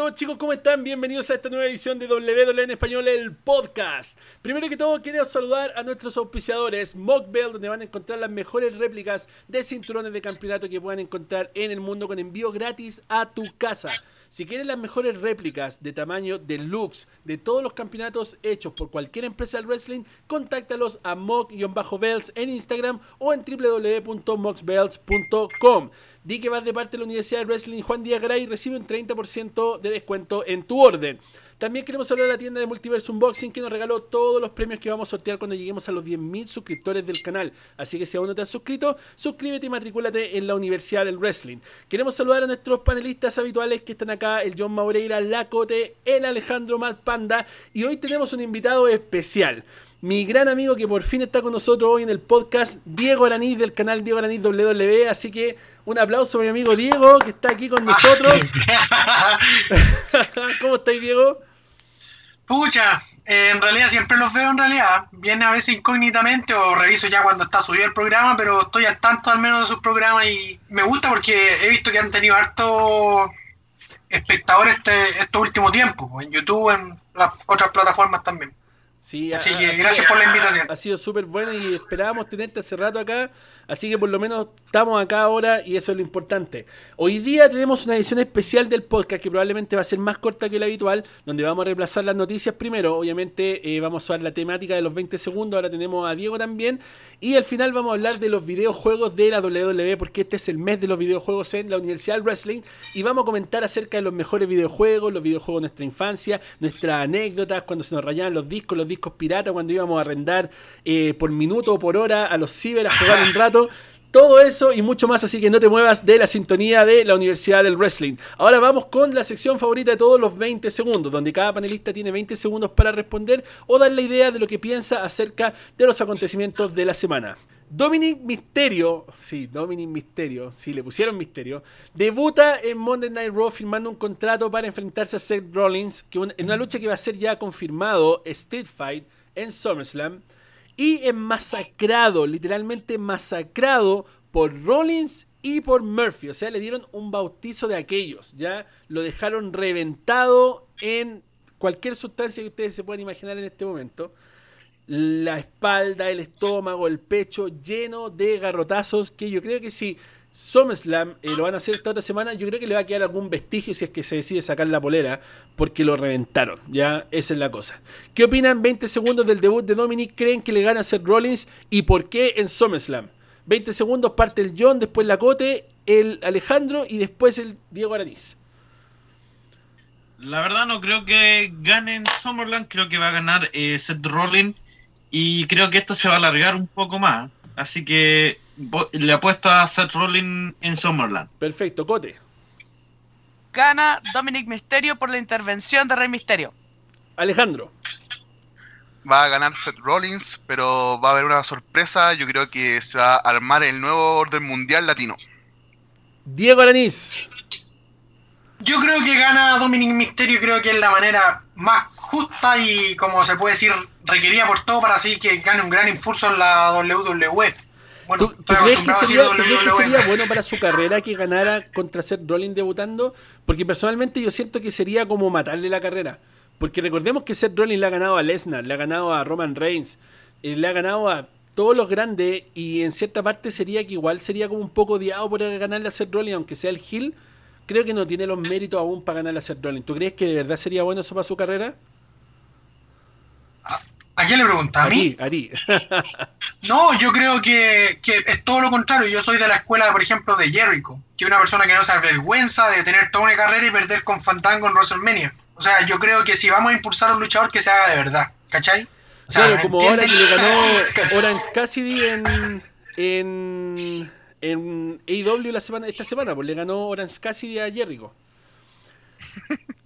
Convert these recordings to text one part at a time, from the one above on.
todos chicos, ¿cómo están? Bienvenidos a esta nueva edición de WWE en Español, el podcast. Primero que todo, quiero saludar a nuestros auspiciadores, Mockbell, donde van a encontrar las mejores réplicas de cinturones de campeonato que puedan encontrar en el mundo con envío gratis a tu casa. Si quieres las mejores réplicas de tamaño deluxe de todos los campeonatos hechos por cualquier empresa del wrestling, contáctalos a mock-bells en Instagram o en www.moxbells.com. Di que vas de parte de la Universidad de Wrestling Juan Díaz Gray y recibe un 30% de descuento en tu orden. También queremos hablar de la tienda de Multiverse Unboxing que nos regaló todos los premios que vamos a sortear cuando lleguemos a los 10.000 suscriptores del canal. Así que si aún no te has suscrito, suscríbete y matrículate en la Universidad del Wrestling. Queremos saludar a nuestros panelistas habituales que están acá, el John Maureira, Lacote, el Alejandro Matt Panda y hoy tenemos un invitado especial mi gran amigo que por fin está con nosotros hoy en el podcast, Diego Araniz del canal Diego Araniz WW. Así que un aplauso a mi amigo Diego que está aquí con nosotros. ¿Cómo estáis, Diego? Pucha, eh, en realidad siempre los veo en realidad. Viene a veces incógnitamente o reviso ya cuando está subido el programa, pero estoy al tanto al menos de sus programas y me gusta porque he visto que han tenido harto espectadores este, estos últimos tiempos, en YouTube, en las otras plataformas también. Sí, Así que gracias por la invitación. Ha sido súper bueno y esperábamos tenerte hace rato acá Así que por lo menos estamos acá ahora y eso es lo importante. Hoy día tenemos una edición especial del podcast que probablemente va a ser más corta que la habitual, donde vamos a reemplazar las noticias primero. Obviamente eh, vamos a ver la temática de los 20 segundos, ahora tenemos a Diego también. Y al final vamos a hablar de los videojuegos de la WWE, porque este es el mes de los videojuegos en la Universidad del Wrestling. Y vamos a comentar acerca de los mejores videojuegos, los videojuegos de nuestra infancia, nuestras anécdotas, cuando se nos rayaban los discos, los discos piratas, cuando íbamos a arrendar eh, por minuto o por hora a los ciber a jugar un rato. Todo eso y mucho más, así que no te muevas de la sintonía de la Universidad del Wrestling. Ahora vamos con la sección favorita de todos los 20 segundos, donde cada panelista tiene 20 segundos para responder o dar la idea de lo que piensa acerca de los acontecimientos de la semana. Dominic Misterio, sí, Dominic Misterio, sí, le pusieron Misterio, debuta en Monday Night Raw firmando un contrato para enfrentarse a Seth Rollins, que en una lucha que va a ser ya confirmado Street Fight en SummerSlam y es masacrado, literalmente masacrado por Rollins y por Murphy. O sea, le dieron un bautizo de aquellos. Ya lo dejaron reventado en cualquier sustancia que ustedes se puedan imaginar en este momento. La espalda, el estómago, el pecho lleno de garrotazos que yo creo que sí SummerSlam eh, lo van a hacer esta otra semana. Yo creo que le va a quedar algún vestigio si es que se decide sacar la polera, porque lo reventaron. Ya, esa es la cosa. ¿Qué opinan 20 segundos del debut de Dominic? ¿Creen que le gana a Seth Rollins? ¿Y por qué en SummerSlam? 20 segundos parte el John, después la Cote, el Alejandro y después el Diego Araniz. La verdad no creo que gane en SummerSlam, creo que va a ganar eh, Seth Rollins y creo que esto se va a alargar un poco más. Así que le apuesto a Seth Rollins en Summerland. Perfecto, Cote. Gana Dominic Misterio por la intervención de Rey Misterio. Alejandro. Va a ganar Seth Rollins, pero va a haber una sorpresa. Yo creo que se va a armar el nuevo orden mundial latino. Diego Araniz. Yo creo que gana Dominic Misterio, creo que es la manera más justa y, como se puede decir, requerida por todo para así que gane un gran impulso en la WWE. ¿Tú, crees que sería, bueno para su carrera que ganara contra Seth Rollins debutando? Porque personalmente yo siento que sería como matarle la carrera. Porque recordemos que Seth Rollins le ha ganado a Lesnar, le ha ganado a Roman Reigns, eh, le ha ganado a todos los grandes y en cierta parte sería que igual sería como un poco odiado por ganarle a Seth Rollins, aunque sea el heel. Creo que no tiene los méritos aún para ganarle a Seth Rollins. ¿Tú crees que de verdad sería bueno eso para su carrera? ¿A quién le pregunta? ¿A, mí? A ti. no, yo creo que, es todo lo contrario. Yo soy de la escuela, por ejemplo, de Jericho, que es una persona que no se avergüenza de tener toda una carrera y perder con Fandango en WrestleMania. O sea, yo creo que si vamos a impulsar a un luchador, que se haga de verdad. ¿Cachai? claro, como ahora que le ganó Orange Cassidy en, en, en AEW la semana, esta semana, pues le ganó Orange Cassidy a Jericho.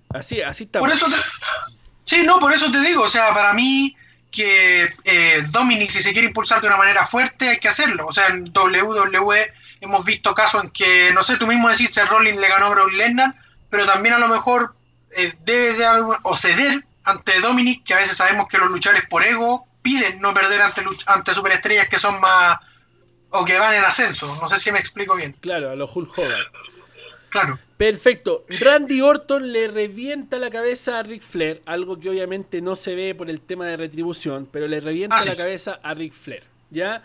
Así, así está. Por eso sí, no, por eso te digo, o sea, para mí que eh, Dominic, si se quiere impulsar de una manera fuerte, hay que hacerlo. O sea, en WWE hemos visto casos en que, no sé, tú mismo decís, Rollins le ganó a Brock Lesnar, pero también a lo mejor eh, debe de o ceder ante Dominic, que a veces sabemos que los luchadores por ego piden no perder ante, ante superestrellas que son más o que van en ascenso. No sé si me explico bien. Claro, a los Hulk Hogan. Claro. Perfecto. Randy Orton le revienta la cabeza a Ric Flair, algo que obviamente no se ve por el tema de retribución, pero le revienta la cabeza a Ric Flair. ¿Ya?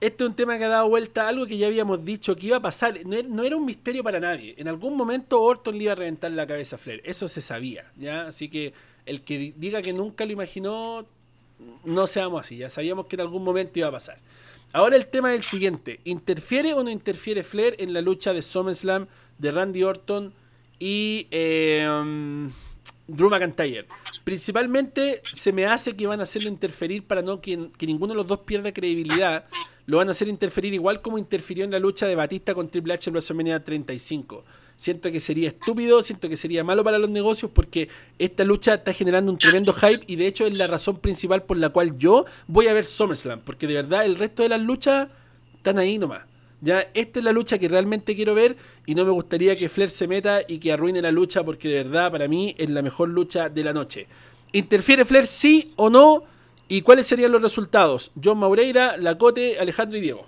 Este es un tema que ha dado vuelta a algo que ya habíamos dicho que iba a pasar. No era, un misterio para nadie. En algún momento Orton le iba a reventar la cabeza a Flair. Eso se sabía. ¿ya? Así que el que di- diga que nunca lo imaginó, no seamos así. Ya sabíamos que en algún momento iba a pasar. Ahora el tema es el siguiente. ¿Interfiere o no interfiere Flair en la lucha de SummerSlam de Randy Orton y eh, Drew McIntyre? Principalmente se me hace que van a hacerlo interferir para no que, que ninguno de los dos pierda credibilidad. Lo van a hacer interferir igual como interfirió en la lucha de Batista con Triple H en WrestleMania 35. Siento que sería estúpido, siento que sería malo para los negocios porque esta lucha está generando un tremendo hype y de hecho es la razón principal por la cual yo voy a ver SummerSlam, porque de verdad el resto de las luchas están ahí nomás. Ya, esta es la lucha que realmente quiero ver y no me gustaría que Flair se meta y que arruine la lucha porque de verdad para mí es la mejor lucha de la noche. ¿Interfiere Flair sí o no? ¿Y cuáles serían los resultados? John Maureira, Lacote, Alejandro y Diego.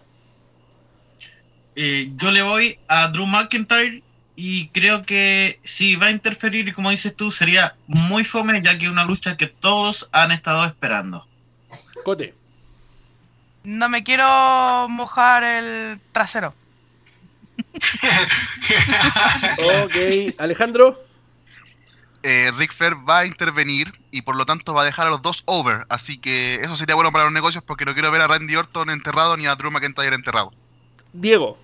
Eh, yo le voy a Drew McIntyre y creo que si va a interferir, y como dices tú, sería muy fome, ya que es una lucha que todos han estado esperando. Cote. No me quiero mojar el trasero. Ok, Alejandro. Eh, Ric Flair va a intervenir y por lo tanto va a dejar a los dos over. Así que eso sería bueno para los negocios porque no quiero ver a Randy Orton enterrado ni a Drew McIntyre enterrado. Diego.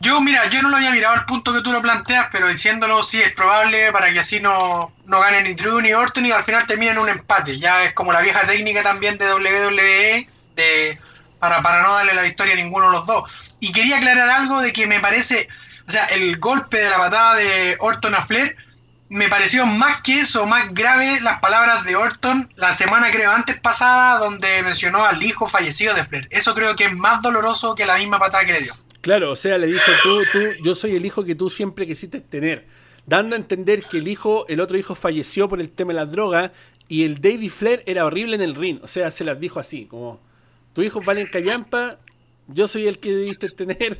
Yo, mira, yo no lo había mirado al punto que tú lo planteas, pero diciéndolo sí es probable para que así no, no gane ni Drew ni Orton y al final terminen un empate. Ya es como la vieja técnica también de WWE de, para, para no darle la victoria a ninguno de los dos. Y quería aclarar algo de que me parece, o sea, el golpe de la patada de Orton a Flair, me pareció más que eso, más grave las palabras de Orton la semana creo antes pasada donde mencionó al hijo fallecido de Flair. Eso creo que es más doloroso que la misma patada que le dio. Claro, o sea, le dijo tú, tú, yo soy el hijo que tú siempre quisiste tener. Dando a entender que el hijo, el otro hijo falleció por el tema de las drogas y el David Flair era horrible en el ring. O sea, se las dijo así, como, tu hijo vale en callampa, yo soy el que debiste tener.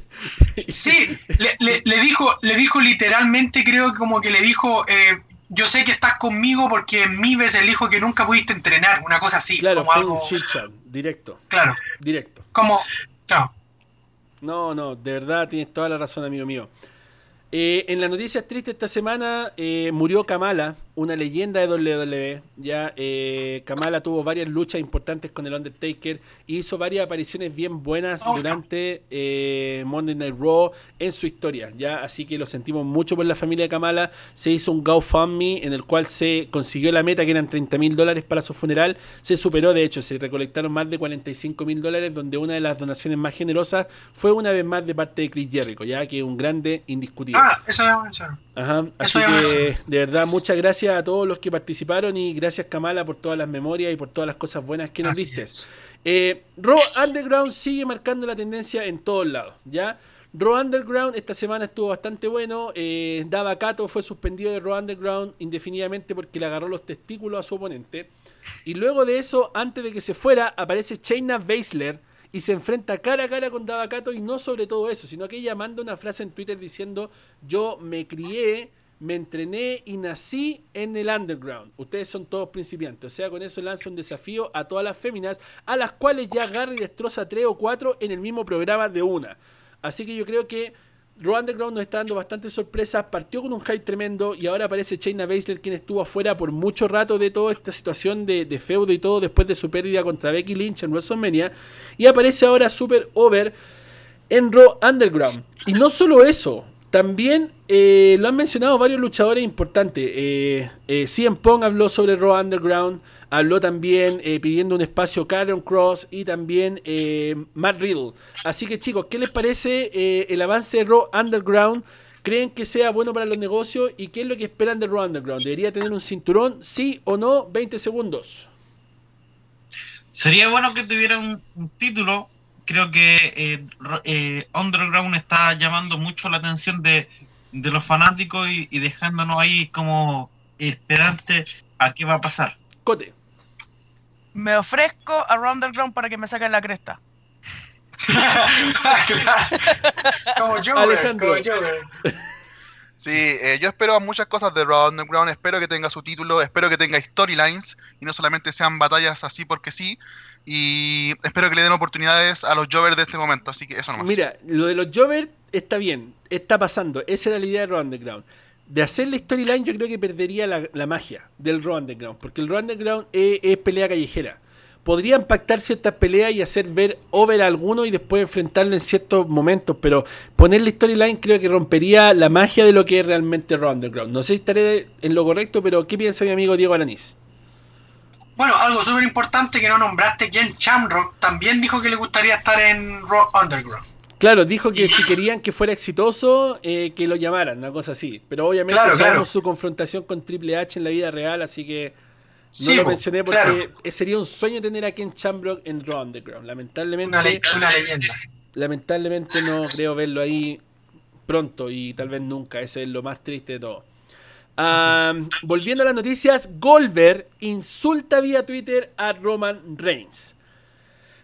Sí, le, le- le dijo, le dijo literalmente, creo que como que le dijo, eh, yo sé que estás conmigo porque en mí ves el hijo que nunca pudiste entrenar, una cosa así, Claro, como fue algo, un directo, claro, directo. como, no. No, no, de verdad tienes toda la razón, amigo mío. Eh, en las noticias tristes esta semana eh, murió Kamala, una leyenda de WWE. Ya eh, Kamala tuvo varias luchas importantes con el Undertaker y hizo varias apariciones bien buenas Oh, durante eh, Monday Night Raw en su historia. Ya, así que lo sentimos mucho por la familia de Kamala. Se hizo un GoFundMe en el cual se consiguió la meta que eran 30 mil dólares para su funeral. Se superó, de hecho, se recolectaron más de 45 mil dólares, donde una de las donaciones más generosas fue una vez más de parte de Chris Jericho, ya que es un grande indiscutible. Ah, eso ya. Ajá, así que de verdad muchas gracias a todos los que participaron y gracias Kamala por todas las memorias y por todas las cosas buenas que nos Así diste. Eh, Raw Underground sigue marcando la tendencia en todos lados, ¿ya? Raw Underground esta semana estuvo bastante bueno. Eh, Dava Kato fue suspendido de Raw Underground indefinidamente porque le agarró los testículos a su oponente. Y luego de eso, antes de que se fuera, aparece Shayna Baszler y se enfrenta cara a cara con Dava Kato y no sobre todo eso, sino que ella manda una frase en Twitter diciendo yo me crié, me entrené y nací en el underground. Ustedes son todos principiantes. O sea, con eso lanza un desafío a todas las féminas, a las cuales ya Gary destroza tres o cuatro en el mismo programa de una. Así que yo creo que Raw Underground nos está dando bastantes sorpresas. Partió con un hype tremendo y ahora aparece Shayna Baszler, quien estuvo afuera por mucho rato de toda esta situación de, de feudo y todo después de su pérdida contra Becky Lynch en WrestleMania. Y aparece ahora super over en Raw Underground. Y no solo eso, también eh, lo han mencionado varios luchadores importantes. Eh, eh, Pong habló sobre Raw Underground, habló también eh, pidiendo un espacio Karen Cross y también eh, Matt Riddle. Así que chicos, ¿qué les parece eh, el avance de Raw Underground? ¿Creen que sea bueno para los negocios? ¿Y qué es lo que esperan de Raw Underground? ¿Debería tener un cinturón? ¿Sí o no? 20 segundos. Sería bueno que tuviera un título. Creo que eh, eh, Underground está llamando mucho la atención de, de los fanáticos y, y dejándonos ahí como esperantes a qué va a pasar. Cote. Me ofrezco a Underground para que me saquen la cresta. como yo, Alejandro. como yo. Sí, eh, yo espero muchas cosas de Raw Underground. Espero que tenga su título, espero que tenga storylines y no solamente sean batallas así porque sí. Y espero que le den oportunidades a los Jovers de este momento. Así que eso nomás. Mira, lo de los Jovers está bien, está pasando. Esa era la idea de Raw Underground. De hacer la storyline, yo creo que perdería la, la magia del Raw Underground. Porque el Raw Underground es, es pelea callejera. Podrían pactar ciertas peleas y hacer ver over a alguno y después enfrentarlo en ciertos momentos. Pero poner la storyline creo que rompería la magia de lo que es realmente Raw Underground. No sé si estaré en lo correcto, pero ¿qué piensa mi amigo Diego Alanís? Bueno, algo súper importante que no nombraste, Jen Shamrock también dijo que le gustaría estar en Raw Underground. Claro, dijo que si querían que fuera exitoso, eh, que lo llamaran, una cosa así. Pero obviamente Claro, sabemos claro. su confrontación con Triple H en la vida real, así que no lo mencioné porque claro. eh, sería un sueño tener a Ken Shamrock en Raw Underground. Lamentablemente, Una, le- una leyenda. lamentablemente no creo verlo ahí pronto y tal vez nunca. Ese es lo más triste de todo. Volviendo a las noticias, Goldberg insulta vía Twitter a Roman Reigns.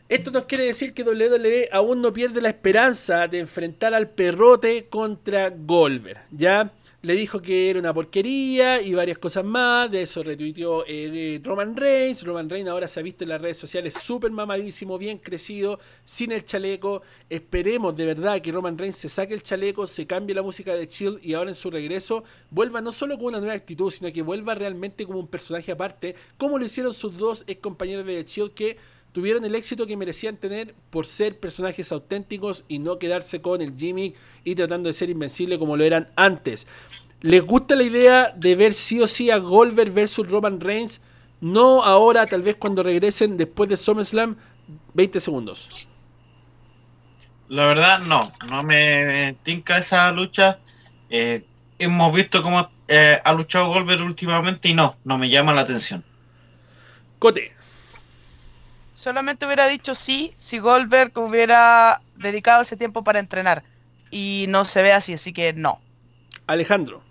Esto nos quiere decir que WWE aún no pierde la esperanza de enfrentar al perrote contra Goldberg. Ya le dijo que era una porquería y varias cosas más. De eso retuiteó eh, Roman Reigns. Roman Reigns ahora se ha visto en las redes sociales súper mamadísimo, bien crecido, sin el chaleco. Esperemos de verdad que Roman Reigns se saque el chaleco, se cambie la música de Chill y ahora en su regreso vuelva no solo con una nueva actitud, sino que vuelva realmente como un personaje aparte, como lo hicieron sus dos ex compañeros de Chill que tuvieron el éxito que merecían tener por ser personajes auténticos y no quedarse con el gimmick y tratando de ser invencible como lo eran antes. ¿Les gusta la idea de ver sí o sí a Goldberg versus Roman Reigns? No ahora, tal vez cuando regresen después de SummerSlam. 20 segundos. La verdad, no, no me tinca esa lucha. Eh, hemos visto cómo eh, ha luchado Goldberg últimamente y no, no me llama la atención. Cote. Solamente hubiera dicho sí si Goldberg hubiera dedicado ese tiempo para entrenar. Y no se ve así, así que no. Alejandro.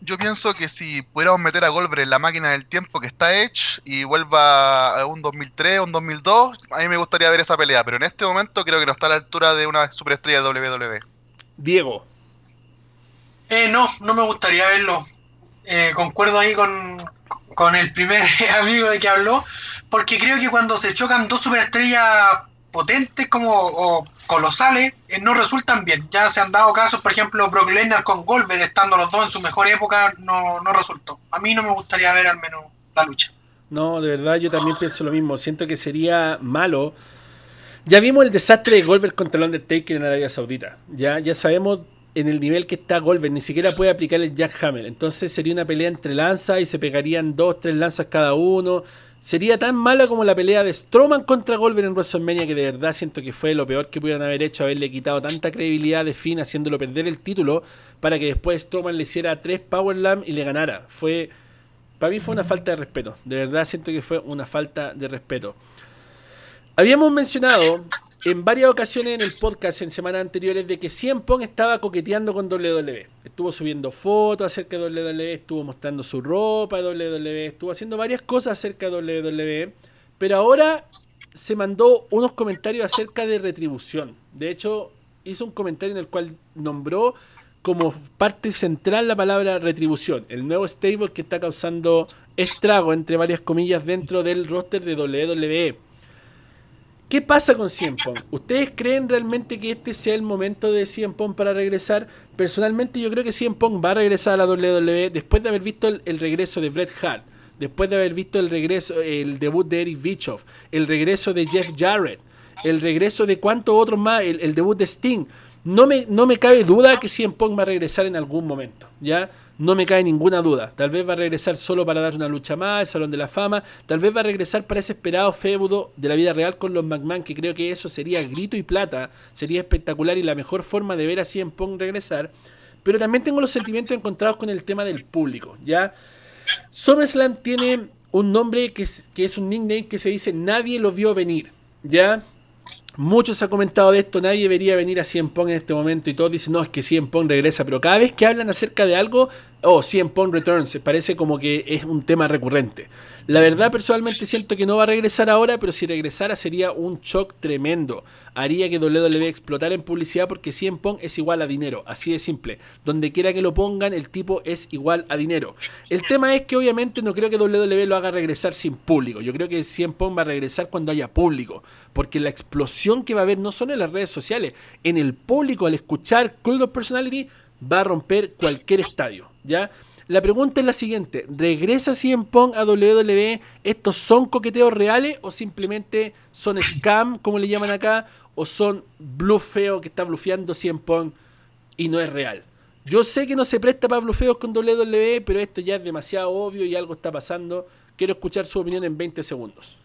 Yo pienso que si pudiéramos meter a Goldberg en la máquina del tiempo que está Edge y vuelva a un 2003, un 2002, a mí me gustaría ver esa pelea, pero en este momento creo que no está a la altura de una superestrella de WWE. Diego. Eh, no, no me gustaría verlo. Eh, concuerdo ahí con, con el primer amigo de que habló, porque creo que cuando se chocan dos superestrellas potentes como o colosales, eh, no resultan bien. Ya se han dado casos, por ejemplo, Brock Lesnar con Goldberg, estando los dos en su mejor época, no, no resultó. A mí no me gustaría ver al menos la lucha. No, de verdad yo también pienso lo mismo. Siento que sería malo. Ya vimos el desastre de Goldberg contra el Undertaker en Arabia Saudita. Ya, ya sabemos en el nivel que está Goldberg. Ni siquiera puede aplicar el Jackhammer. Entonces sería una pelea entre lanzas y se pegarían dos, tres lanzas cada uno. Sería tan mala como la pelea de Strowman contra Goldberg en WrestleMania que de verdad siento que fue lo peor que pudieron haber hecho, haberle quitado tanta credibilidad de Finn haciéndolo perder el título para que después Strowman le hiciera tres Powerslam y le ganara. Fue para mí fue una falta de respeto. De verdad siento que fue una falta de respeto. Habíamos mencionado en varias ocasiones en el podcast en semanas anteriores de que CM Punk estaba coqueteando con WWE. Estuvo subiendo fotos acerca de WWE, estuvo mostrando su ropa de WWE, estuvo haciendo varias cosas acerca de WWE. Pero ahora se mandó unos comentarios acerca de retribución. De hecho, hizo un comentario en el cual nombró como parte central la palabra retribución, el nuevo stable que está causando estrago, entre varias comillas, dentro del roster de WWE. ¿Qué pasa con CM Punk? ¿Ustedes creen realmente que este sea el momento de CM Punk para regresar? Personalmente yo creo que CM Punk va a regresar a la WWE después de haber visto el, regreso de Bret Hart, después de haber visto el regreso, el debut de Eric Bischoff, el regreso de Jeff Jarrett, el regreso de cuántos otros más, el, debut de Sting. No me, no me cabe duda que CM Punk va a regresar en algún momento, ¿ya? No me cae ninguna duda. Tal vez va a regresar solo para dar una lucha más, el Salón de la Fama. Tal vez va a regresar para ese esperado feudo de la vida real con los McMahon, que creo que eso sería grito y plata. Sería espectacular y la mejor forma de ver a CM Punk regresar. Pero también tengo los sentimientos encontrados con el tema del público, ¿ya? SummerSlam tiene un nombre que es, que es un nickname que se dice Nadie lo vio venir, ¿ya? Mucho se ha comentado de esto, nadie debería venir a Cien Pong en este momento y todos dicen, no, es que Cien Pong regresa, pero cada vez que hablan acerca de algo, oh, Cien Pong Returns, parece como que es un tema recurrente. La verdad, personalmente siento que no va a regresar ahora, pero si regresara sería un shock tremendo. Haría que WWE explotara en publicidad porque Cien Pong es igual a dinero, así de simple. Donde quiera que lo pongan, el tipo es igual a dinero. El tema es que obviamente no creo que WWE lo haga regresar sin público. Yo creo que Cien Pong va a regresar cuando haya público. Porque la explosión que va a haber no solo en las redes sociales, en el público al escuchar of Personality va a romper cualquier estadio. ¿Ya? La pregunta es la siguiente: ¿regresa CM Pong a WWE? ¿Estos son coqueteos reales o simplemente son scam, como le llaman acá? ¿O son bluff feo que está blufeando CM Pong y no es real? Yo sé que no se presta para blufeos con WWE, pero esto ya es demasiado obvio y algo está pasando. Quiero escuchar su opinión en 20 segundos.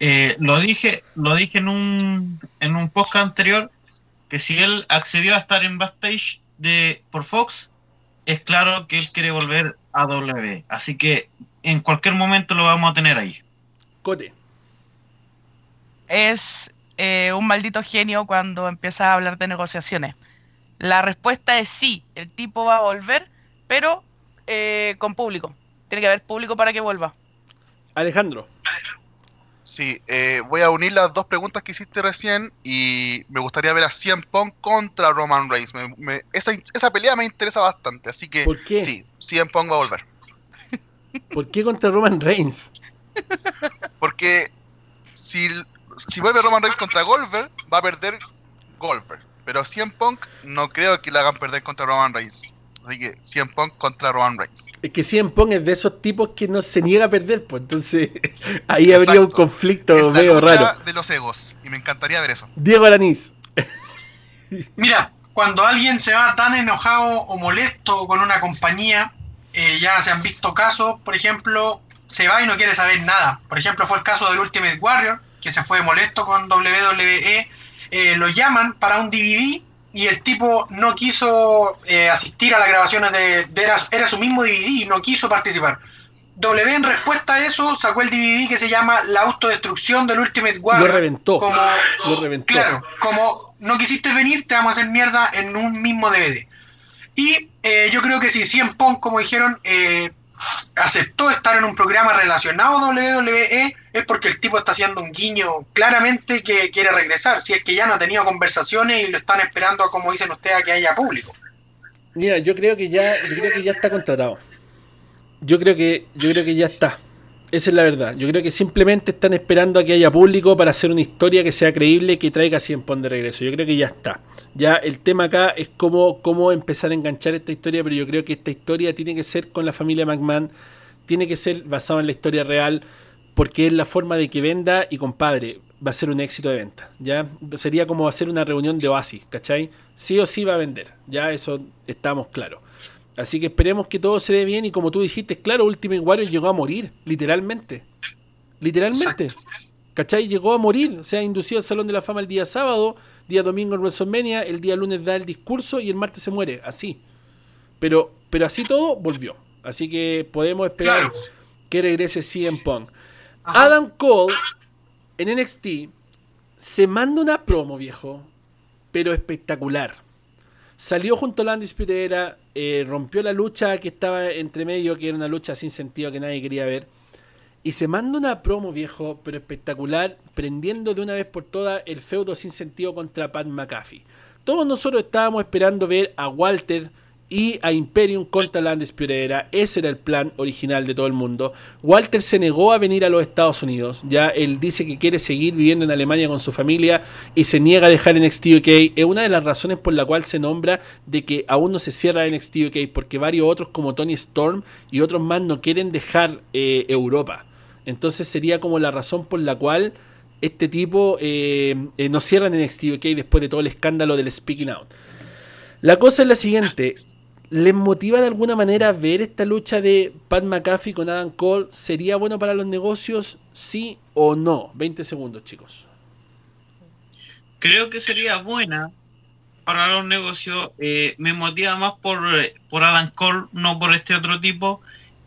Eh, lo dije, lo dije en un, en un podcast anterior, que si él accedió a estar en backstage de, por Fox, es claro que él quiere volver a W. Así que en cualquier momento lo vamos a tener ahí. Cote. Es eh, un maldito genio cuando empieza a hablar de negociaciones. La respuesta es sí, el tipo va a volver, pero eh, con público. Tiene que haber público para que vuelva. Alejandro. Sí, eh, voy a unir las dos preguntas que hiciste recién y me gustaría ver a CM Punk contra Roman Reigns. esa, esa, pelea me interesa bastante, así que ¿Por qué? sí, CM Punk va a volver. ¿Por qué contra Roman Reigns? Porque si, si vuelve Roman Reigns contra Goldberg, va a perder Goldberg. Pero CM Punk no creo que le hagan perder contra Roman Reigns. Así que CM Punk contra Roman Reigns. Es que CM Punk es de esos tipos que no se niega a perder, pues entonces ahí habría un conflicto es medio raro. de los egos, y me encantaría ver eso. Diego Alanís. Mira, cuando alguien se va tan enojado o molesto con una compañía, eh, ya se han visto casos, por ejemplo, se va y no quiere saber nada. Por ejemplo, fue el caso del Ultimate Warrior, que se fue molesto con WWE. Eh, lo llaman para un DVD y el tipo no quiso eh, asistir a las grabaciones de, era, su mismo DVD y no quiso participar. W en respuesta a eso sacó el DVD que se llama La autodestrucción del Ultimate Warrior. Lo reventó. Como, lo reventó. Claro, como no quisiste venir, te vamos a hacer mierda en un mismo DVD. Y eh, yo creo que si CM Punk, como dijeron, eh, aceptó estar en un programa relacionado a WWE es porque el tipo está haciendo un guiño claramente que quiere regresar. Si es que ya no ha tenido conversaciones y lo están esperando, como dicen ustedes, a que haya público. Mira, yo creo que ya, yo creo que ya está contratado. Yo creo que, yo creo que ya está. Esa es la verdad. Yo creo que simplemente están esperando a que haya público para hacer una historia que sea creíble que traiga 100 Pon de regreso. Yo creo que ya está. Ya el tema acá es cómo, cómo empezar a enganchar esta historia, pero yo creo que esta historia tiene que ser con la familia McMahon, tiene que ser basado en la historia real, porque es la forma de que venda y compadre, va a ser un éxito de venta. ¿ya? Sería como hacer una reunión de Oasis, ¿cachai? Sí o sí va a vender, ya eso estamos claros. Así que esperemos que todo se dé bien y como tú dijiste, claro, Ultimate Warrior llegó a morir, literalmente. Literalmente. ¿Cachai? Llegó a morir, o sea, inducido al Salón de la Fama el día sábado, día domingo en WrestleMania, el día lunes da el discurso y el martes se muere, así. Pero, pero así todo volvió. Así que podemos esperar que regrese CM Punk. Adam Cole en NXT se manda una promo, viejo, pero espectacular. Salió junto a la Undisputed eh, rompió la lucha que estaba entre medio, que era una lucha sin sentido que nadie quería ver. Y se manda una promo, viejo, pero espectacular, prendiendo de una vez por todas el feudo sin sentido contra Pat McAfee. Todos nosotros estábamos esperando ver a Walter y a Imperium contra la Undisputed Ese era el plan original de todo el mundo. Walter se negó a venir a los Estados Unidos. Ya él dice que quiere seguir viviendo en Alemania con su familia y se niega a dejar NXT UK. Es una de las razones por la cual se nombra de que aún no se cierra NXT UK porque varios otros como Tony Storm y otros más no quieren dejar eh, Europa. Entonces sería como la razón por la cual este tipo eh, eh, no cierra NXT UK después de todo el escándalo del Speaking Out. La cosa es la siguiente, ¿Les motiva de alguna manera ver esta lucha de Pat McAfee con Adam Cole? ¿Sería bueno para los negocios? ¿Sí o no? 20 segundos, chicos. Creo que sería buena para los negocios. Eh, me motiva más por, por Adam Cole, no por este otro tipo.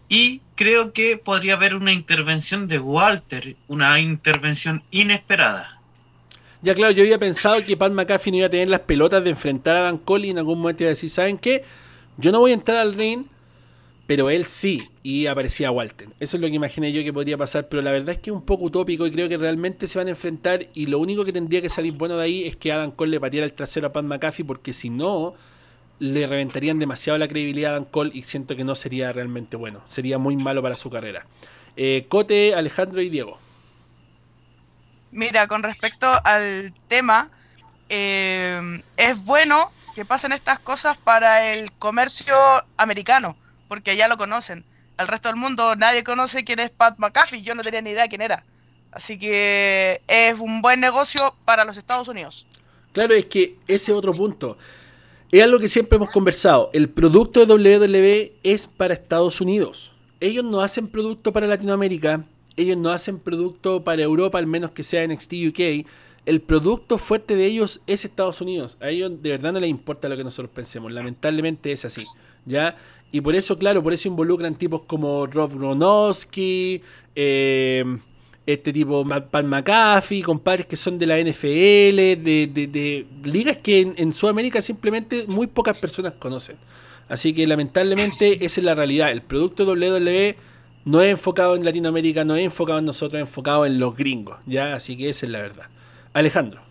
Y creo que podría haber una intervención de Walter, una intervención inesperada. Ya claro, yo había pensado que Pat McAfee no iba a tener las pelotas de enfrentar a Adam Cole y en algún momento iba a decir, ¿saben qué? Yo no voy a entrar al ring, pero él sí, y aparecía Walter. Eso es lo que imaginé yo que podría pasar, pero la verdad es que es un poco utópico y creo que realmente se van a enfrentar y lo único que tendría que salir bueno de ahí es que Adam Cole le pateara el trasero a Pat McAfee porque si no, le reventarían demasiado la credibilidad a Adam Cole y siento que no sería realmente bueno, sería muy malo para su carrera. Eh, Cote, Alejandro y Diego. Mira, con respecto al tema, eh, es bueno que pasen estas cosas para el comercio americano, porque ya lo conocen. Al resto del mundo nadie conoce quién es Pat McAfee, yo no tenía ni idea quién era. Así que es un buen negocio para los Estados Unidos. Claro, es que ese otro punto. Es algo que siempre hemos conversado. El producto de WWE es para Estados Unidos. Ellos no hacen producto para Latinoamérica, ellos no hacen producto para Europa, al menos que sea NXT UK. El producto fuerte de ellos es Estados Unidos. A ellos de verdad no les importa lo que nosotros pensemos. Lamentablemente es así. ¿Ya? Y por eso, claro, por eso involucran tipos como Rob Gronowski, eh, este tipo Pat McAfee, compadres que son de la NFL, de, de, de ligas que en, Sudamérica simplemente muy pocas personas conocen. Así que lamentablemente esa es la realidad. El producto WWE no es enfocado en Latinoamérica, no es enfocado en nosotros, es enfocado en los gringos, ¿ya? Así que esa es la verdad. Alejandro.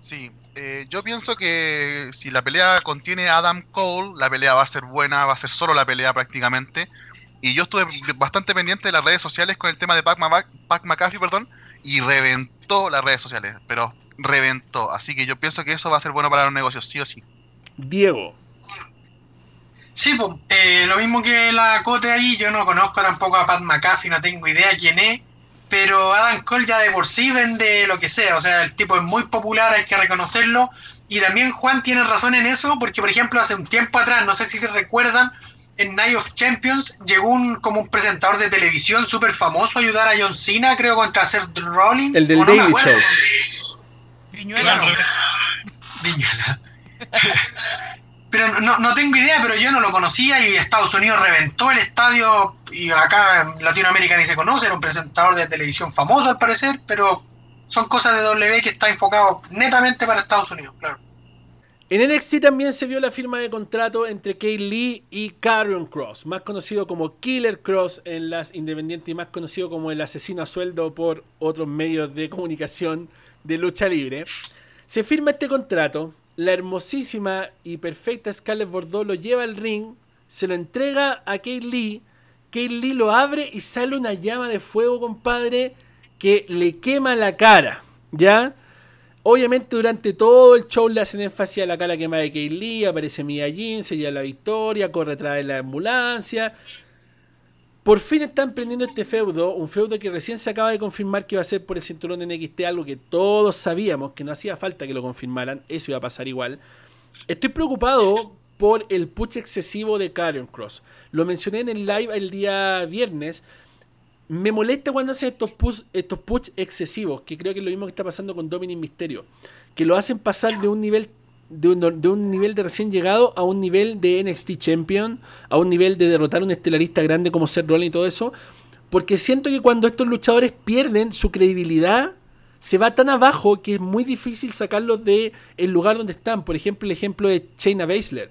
Sí, eh, yo pienso que si la pelea contiene a Adam Cole, la pelea va a ser buena, va a ser solo la pelea prácticamente. Y yo estuve bastante pendiente de las redes sociales con el tema de Pac, Pac McAfee, perdón, y reventó las redes sociales, pero reventó. Así que yo pienso que eso va a ser bueno para los negocios, sí o sí. Diego. Sí, pues, eh, lo mismo que la Cote ahí, yo no conozco tampoco a Pat McAfee, no tengo idea quién es, pero Adam Cole ya de por sí vende lo que sea, o sea, el tipo es muy popular, hay que reconocerlo, y también Juan tiene razón en eso, porque por ejemplo hace un tiempo atrás, no sé si se recuerdan, en Night of Champions llegó un como un presentador de televisión súper famoso a ayudar a John Cena, creo, contra Seth Rollins. El del no Daily. Show. Viñuela. Claro. Viñuela. pero no, no tengo idea, pero yo no lo conocía y Estados Unidos reventó el estadio y acá en Latinoamérica ni se conoce, era un presentador de televisión famoso al parecer, pero son cosas de W que está enfocado netamente para Estados Unidos, claro. En NXT también se vio la firma de contrato entre Kay Lee y Karrion Cross, más conocido como Killer Cross en las independientes y más conocido como el asesino a sueldo por otros medios de comunicación de lucha libre. Se firma este contrato, la hermosísima y perfecta Scarlett Bordeaux lo lleva al ring, se lo entrega a Kay Lee, Kay Lee lo abre y sale una llama de fuego, compadre, que le quema la cara, ¿ya? Obviamente durante todo el show le hacen énfasis a la cara quemada de Kay Lee, aparece Mia Jin, se lleva la victoria, corre atrás de la ambulancia. Por fin están prendiendo este feudo, un feudo que recién se acaba de confirmar que iba a ser por el cinturón de NXT, algo que todos sabíamos que no hacía falta que lo confirmaran, eso iba a pasar igual. Estoy preocupado por el push excesivo de Karen Cross. Lo mencioné en el live el día viernes. Me molesta cuando hacen estos push, estos push excesivos, que creo que es lo mismo que está pasando con Dominic Mysterio, que lo hacen pasar de un nivel de un, de un nivel de recién llegado a un nivel de NXT Champion, a un nivel de derrotar a un estelarista grande como Seth Rollins y todo eso, porque siento que cuando estos luchadores pierden su credibilidad, se va tan abajo que es muy difícil sacarlos de el lugar donde están. Por ejemplo, el ejemplo de Shayna Baszler,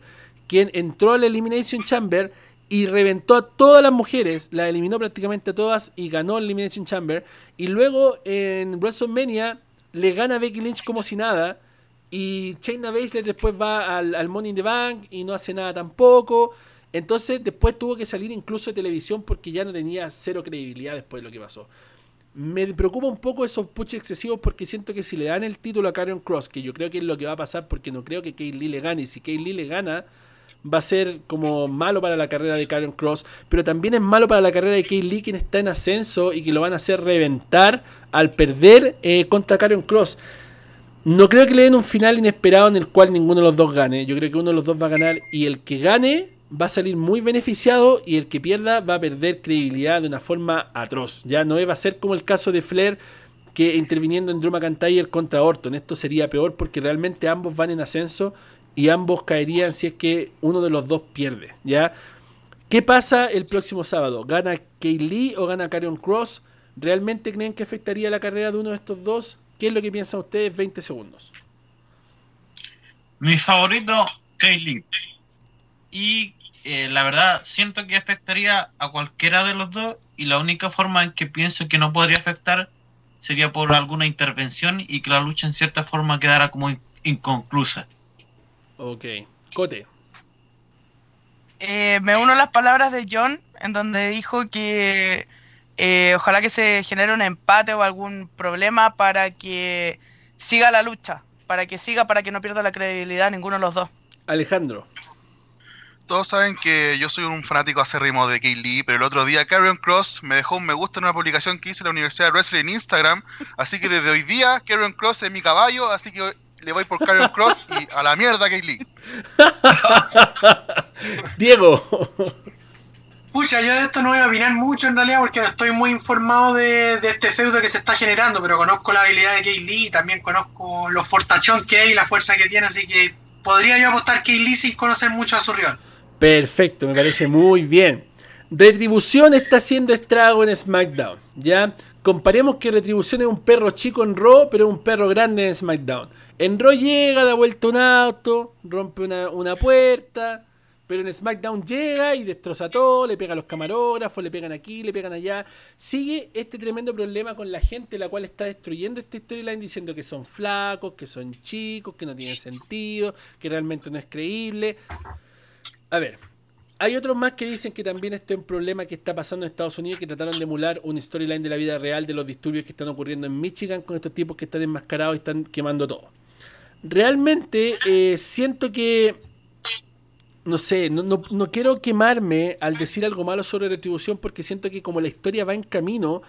quien entró a la Elimination Chamber y reventó a todas las mujeres, la eliminó prácticamente a todas y ganó el Elimination Chamber. Y luego en WrestleMania le gana Becky Lynch como si nada. Y Shayna Baszler después va al, al, Money in the Bank y no hace nada tampoco. Entonces después tuvo que salir incluso de televisión porque ya no tenía cero credibilidad después de lo que pasó. Me preocupa un poco esos puches excesivos porque siento que si le dan el título a Karen Cross, que yo creo que es lo que va a pasar porque no creo que Kay Lee le gane, y si Kay Lee le gana, va a ser como malo para la carrera de Karen Cross, pero también es malo para la carrera de Kay Lee, quien está en ascenso y que lo van a hacer reventar al perder eh, contra Karen Cross. No creo que le den un final inesperado en el cual ninguno de los dos gane. Yo creo que uno de los dos va a ganar y el que gane va a salir muy beneficiado y el que pierda va a perder credibilidad de una forma atroz. Ya no va a ser como el caso de Flair que interviniendo en Drew McIntyre contra Orton. Esto sería peor porque realmente ambos van en ascenso y ambos caerían si es que uno de los dos pierde. ¿ya? ¿Qué pasa el próximo sábado? ¿Gana Kay Lee o gana Karrion Cross? ¿Realmente creen que afectaría la carrera de uno de estos dos? ¿Qué es lo que piensan ustedes? 20 segundos. Mi favorito, Kaylee. Y eh, la verdad, siento que afectaría a cualquiera de los dos. Y la única forma en que pienso que no podría afectar sería por alguna intervención y que la lucha en cierta forma quedara como in- inconclusa. Ok. Cote. Eh, me uno a las palabras de John, en donde dijo que eh, ojalá que se genere un empate o algún problema para que siga la lucha, para que siga, para que no pierda la credibilidad ninguno de los dos. Alejandro. Todos saben que yo soy un fanático acérrimo de Kay Lee, pero el otro día Karrion Cross me dejó un me gusta en una publicación que hice en la Universidad de Wrestling en Instagram. Así que desde hoy día Karrion Cross es mi caballo, así que le voy por Karrion Cross y a la mierda Kay Lee. Diego. Pucha, yo de esto no voy a opinar mucho en realidad porque no estoy muy informado de, de este feudo que se está generando, pero conozco la habilidad de Kay Lee y también conozco los fortachón que hay y la fuerza que tiene, así que podría yo apostar Kay Lee sin conocer mucho a su rival. Perfecto, me parece muy bien. Retribución está haciendo estrago en SmackDown. ¿Ya? Comparemos que Retribución es un perro chico en Raw, pero es un perro grande en SmackDown. En Raw llega, da vuelta un auto, rompe una, puerta, pero en SmackDown llega y destroza todo, le pega a los camarógrafos, le pegan aquí, le pegan allá. Sigue este tremendo problema con la gente, la cual está destruyendo esta storyline diciendo que son flacos, que son chicos, que no tienen sentido, que realmente no es creíble. A ver, hay otros más que dicen que también este es un problema que está pasando en Estados Unidos, que trataron de emular un storyline de la vida real de los disturbios que están ocurriendo en Michigan con estos tipos que están enmascarados y están quemando todo. Realmente eh, siento que, no sé, no, no- no quiero quemarme al decir algo malo sobre retribución porque siento que como la historia va en camino,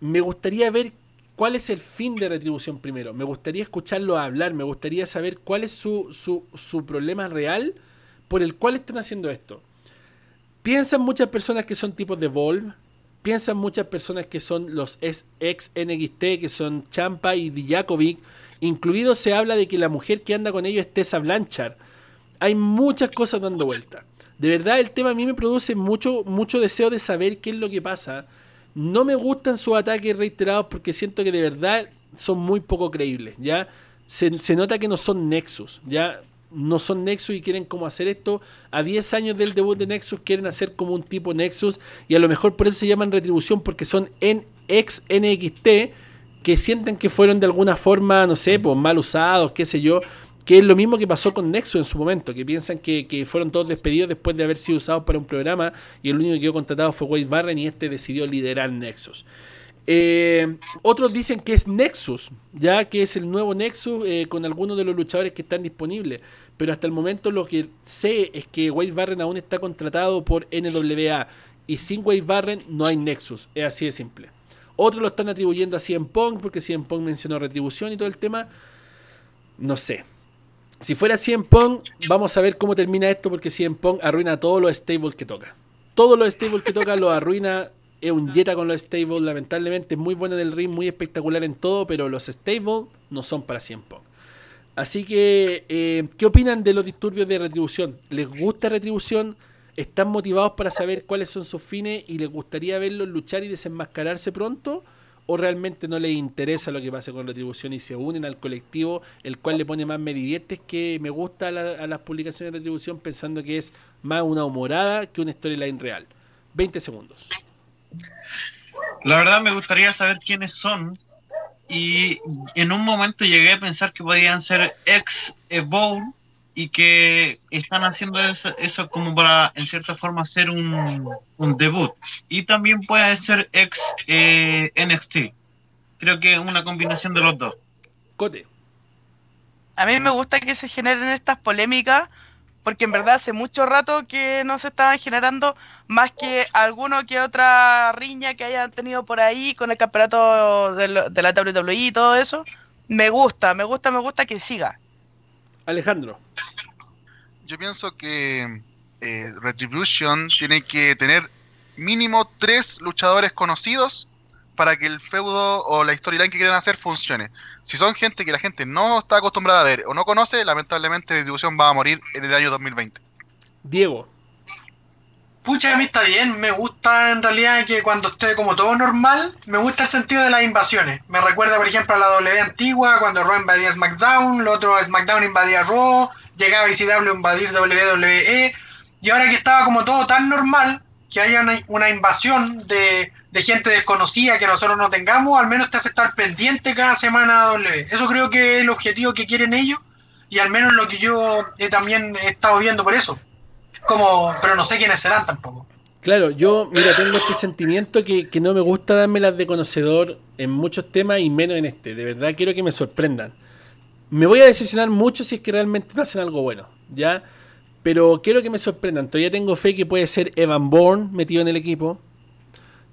me gustaría ver cuál es el fin de retribución primero. Me gustaría escucharlo hablar, me gustaría saber cuál es su, su, su problema real por el cual están haciendo esto. Piensan muchas personas que son tipos de Volve. Piensan muchas personas que son los ex NXT, que son Champa y Dijakovic. Incluido se habla de que la mujer que anda con ellos es Tessa Blanchard. Hay muchas cosas dando vuelta. De verdad, el tema a mí me produce mucho, mucho deseo de saber qué es lo que pasa. No me gustan sus ataques reiterados porque siento que de verdad son muy poco creíbles. ¿ya? Se, se nota que no son Nexus. ¿ya? No son Nexus y quieren como hacer esto. A 10 años del debut de Nexus quieren hacer como un tipo Nexus. Y a lo mejor por eso se llaman Retribución porque son en ex NXT que sienten que fueron de alguna forma, no sé, pues mal usados, qué sé yo. Que es lo mismo que pasó con Nexus en su momento, que piensan que, que fueron todos despedidos después de haber sido usados para un programa y el único que quedó contratado fue Wade Barren y este decidió liderar Nexus. Eh, otros dicen que es Nexus, ya que es el nuevo Nexus eh, con algunos de los luchadores que están disponibles. Pero hasta el momento lo que sé es que Wade Barren aún está contratado por NWA y sin Wade Barren no hay Nexus, es así de simple. Otros lo están atribuyendo a CM Punk porque CM Punk mencionó retribución y todo el tema. No sé. Si fuera CM Punk, vamos a ver cómo termina esto porque CM Punk arruina todos los stables que toca. Todos los stables que toca los arruina. Es un Jetta con los stables, lamentablemente es muy bueno en el ring, muy espectacular en todo, pero los stables no son para CM Punk. Así que, eh, ¿qué opinan de los disturbios de retribución? ¿Les gusta retribución? ¿Están motivados para saber cuáles son sus fines y les gustaría verlos luchar y desenmascararse pronto? ¿O realmente no les interesa lo que pase con retribución y se unen al colectivo, el cual le pone más me diviertes que me gusta a, la- a las publicaciones de retribución pensando que es más una humorada que una storyline real? 20 segundos. La verdad me gustaría saber quiénes son y en un momento llegué a pensar que podían ser ex Evolve y que están haciendo eso, eso como para en cierta forma hacer un, un debut y también puede ser ex eh, NXT. Creo que es una combinación de los dos. Cote. A mí me gusta que se generen estas polémicas porque en verdad hace mucho rato que no se estaban generando más que alguno que otra riña que hayan tenido por ahí con el campeonato de, lo- de la WWE y todo eso. Me gusta, me gusta, me gusta que siga. Alejandro. Yo pienso que eh, Retribution tiene que tener mínimo tres luchadores conocidos para que el feudo o la storyline que quieren hacer funcione. Si son gente que la gente no está acostumbrada a ver o no conoce, lamentablemente Retribution va a morir en el año 2020. Diego. Pucha, a mí está bien. Me gusta en realidad que cuando esté como todo normal, me gusta el sentido de las invasiones. Me recuerda, por ejemplo, a la W antigua, cuando Raw invadía SmackDown, lo otro SmackDown invadía Raw, llegaba ICW a invadir WWE. Y ahora que estaba como todo tan normal, que haya una, una invasión de, de gente desconocida que nosotros no tengamos, al menos te hace estar pendiente cada semana a. Eso creo que es el objetivo que quieren ellos y al menos lo que yo eh, también he estado viendo por eso. Como, pero no sé quiénes serán tampoco. Claro, yo, mira, tengo este sentimiento que, que no me gusta darme las de conocedor en muchos temas y menos en este. De verdad quiero que me sorprendan. Me voy a decepcionar mucho si es que realmente hacen algo bueno, ¿ya? Pero quiero que me sorprendan. Todavía tengo fe que puede ser Evan Bourne metido en el equipo.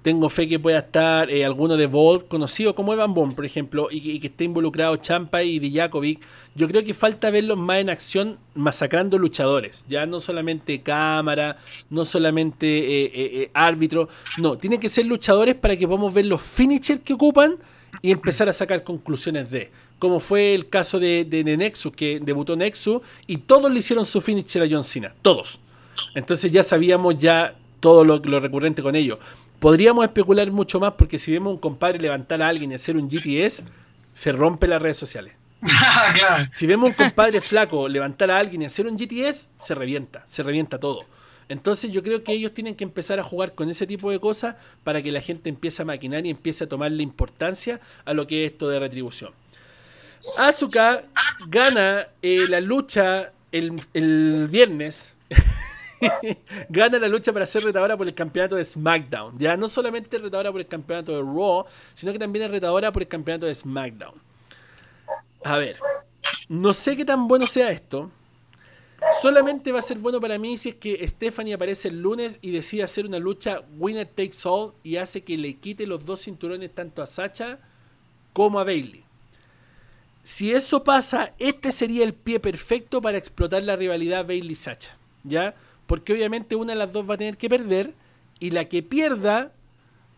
Tengo fe que pueda estar eh, alguno de Volt, conocido como Evan Bourne, por ejemplo, y, que- esté involucrado Champa y Dijakovic. Yo creo que falta verlos más en acción masacrando luchadores. Ya no solamente cámara, no solamente eh, eh, eh, árbitro. No, tienen que ser luchadores para que podamos ver los finishers que ocupan y empezar a sacar conclusiones de. Como fue el caso de, de- Nexus, que debutó Nexus y todos le hicieron su finisher a John Cena. Todos. Entonces ya sabíamos ya todo lo, lo recurrente con ello. Podríamos especular mucho más porque si vemos un compadre levantar a alguien y hacer un GTS, se rompe las redes sociales. claro. Si vemos un compadre flaco levantar a alguien y hacer un GTS, se revienta, se revienta todo. Entonces yo creo que ellos tienen que empezar a jugar con ese tipo de cosas para que la gente empiece a maquinar y empiece a tomarle importancia a lo que es esto de retribución. Asuka gana eh, la lucha el, el viernes. gana la lucha para ser retadora por el campeonato de SmackDown. Ya no solamente retadora por el campeonato de Raw, sino que también es retadora por el campeonato de SmackDown. A ver, no sé qué tan bueno sea esto. Solamente va a ser bueno para mí si es que Stephanie aparece el lunes y decide hacer una lucha winner takes all y hace que le quite los dos cinturones tanto a Sacha como a Bailey. Si eso pasa, este sería el pie perfecto para explotar la rivalidad Bailey-Sacha. ¿Ya? Porque obviamente una de las dos va a tener que perder y la que pierda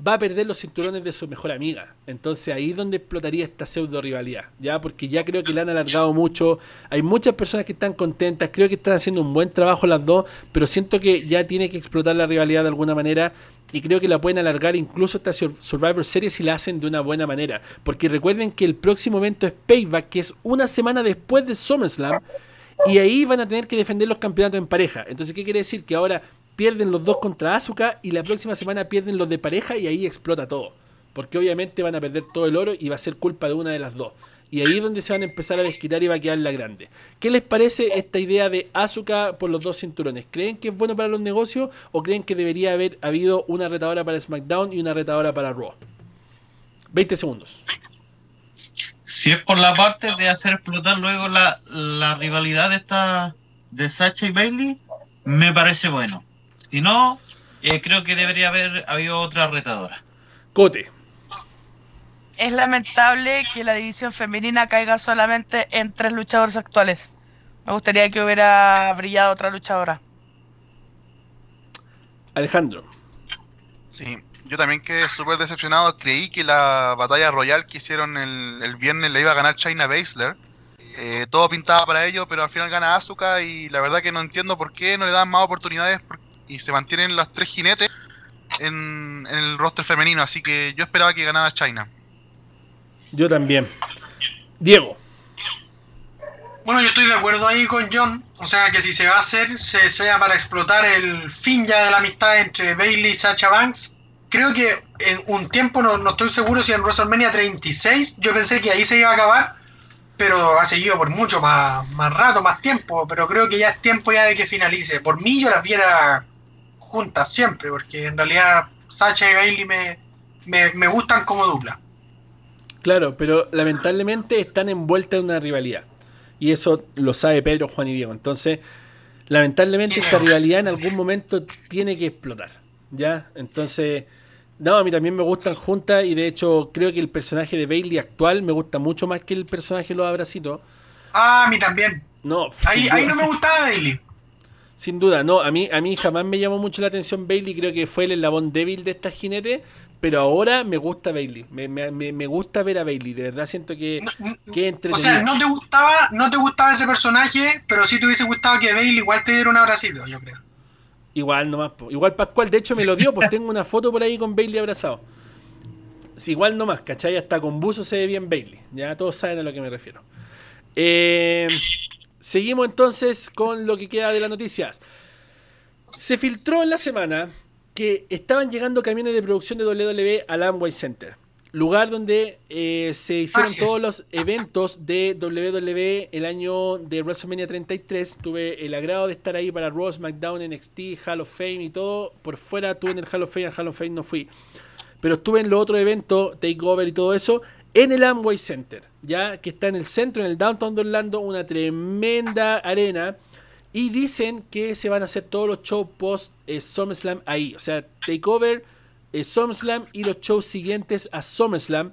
va a perder los cinturones de su mejor amiga. Entonces ahí es donde explotaría esta pseudo rivalidad, ¿ya? Porque ya creo que la han alargado mucho. Hay muchas personas que están contentas, creo que están haciendo un buen trabajo las dos, pero siento que ya tiene que explotar la rivalidad de alguna manera y creo que la pueden alargar incluso Sur- Survivor Series si la hacen de una buena manera. Porque recuerden que el próximo evento es Payback, que es una semana después de SummerSlam. Y ahí van a tener que defender los campeonatos en pareja. Entonces, ¿qué quiere decir? Que ahora pierden los dos contra Asuka y la próxima semana pierden los de pareja y ahí explota todo. Porque obviamente van a perder todo el oro y va a ser culpa de una de las dos. Y ahí es donde se van a empezar a desquitar y va a quedar la grande. ¿Qué les parece esta idea de Asuka por los dos cinturones? ¿Creen que es bueno para los negocios o creen que debería haber habido una retadora para SmackDown y una retadora para Raw? 20 segundos. Si es por la parte de hacer explotar luego la, la rivalidad de esta de Sacha y Bailey, me parece bueno. Si no, eh, creo que debería haber habido otra retadora. Cote. Es lamentable que la división femenina caiga solamente en tres luchadores actuales. Me gustaría que hubiera brillado otra luchadora. Alejandro. Sí, yo también quedé súper decepcionado. Creí que la batalla royal que hicieron el, el viernes le iba a ganar China Baszler. Eh, todo pintaba para ello, pero al final gana Asuka y la verdad que no entiendo por qué no le dan más oportunidades por- y se mantienen los tres jinetes en, en el roster femenino. Así que yo esperaba que ganara China. Yo también. Diego. Bueno, yo estoy de acuerdo ahí con John. O sea, que si se va a hacer, se sea para explotar el fin ya de la amistad entre Bailey y Sacha Banks. Creo que en un tiempo, no, no estoy seguro si en WrestleMania 36, yo pensé que ahí se iba a acabar, pero ha seguido por mucho más, más rato, más tiempo. Pero creo que ya es tiempo ya de que finalice. Por mí yo las viera juntas siempre, porque en realidad Sacha y Bailey me, me, me gustan como dupla. Claro, pero lamentablemente están envueltas en una rivalidad. Y eso lo sabe Pedro, Juan y Diego. Entonces, lamentablemente esta rivalidad en algún momento tiene que explotar. ¿Ya? Entonces, no, a mí también me gustan juntas y de hecho creo que el personaje de Bailey actual me gusta mucho más que el personaje de los abracitos. Ah, a mí también. No, Ahí, sin ahí duda. no me gustaba Bailey. Sin duda, no, a mí, a mí jamás me llamó mucho la atención Bailey, creo que fue el eslabón débil de esta jinete, pero ahora me gusta Bailey, me, me, me- gusta ver a Bailey, de verdad siento que, No, que O sea, no te gustaba, no te gustaba ese personaje, pero sí te hubiese gustado que Bailey igual te diera un abracito, yo creo. Igual nomás, po. igual Pascual, de hecho me lo dio, pues tengo una foto por ahí con Bailey abrazado. Sí, igual nomás, ¿cachai? Hasta con buzo se ve bien Bailey. Ya todos saben a lo que me refiero. Eh, seguimos entonces con lo que queda de las noticias. Se filtró en la semana que estaban llegando camiones de producción de WWE al Amway Center, lugar donde eh, se hicieron todos los eventos de WWE el año de WrestleMania 33. Tuve el agrado de estar ahí para Raw, SmackDown, NXT, Hall of Fame y todo. Por fuera tuve en el Hall of Fame, al Hall of Fame no fui. Pero estuve en los otros eventos, Takeover y todo eso, en el Amway Center, ya que está en el centro, en el downtown de Orlando, una tremenda arena. Y dicen que se van a hacer todos los shows post eh, SummerSlam ahí. O sea, Takeover, eh, SummerSlam y los shows siguientes a SummerSlam.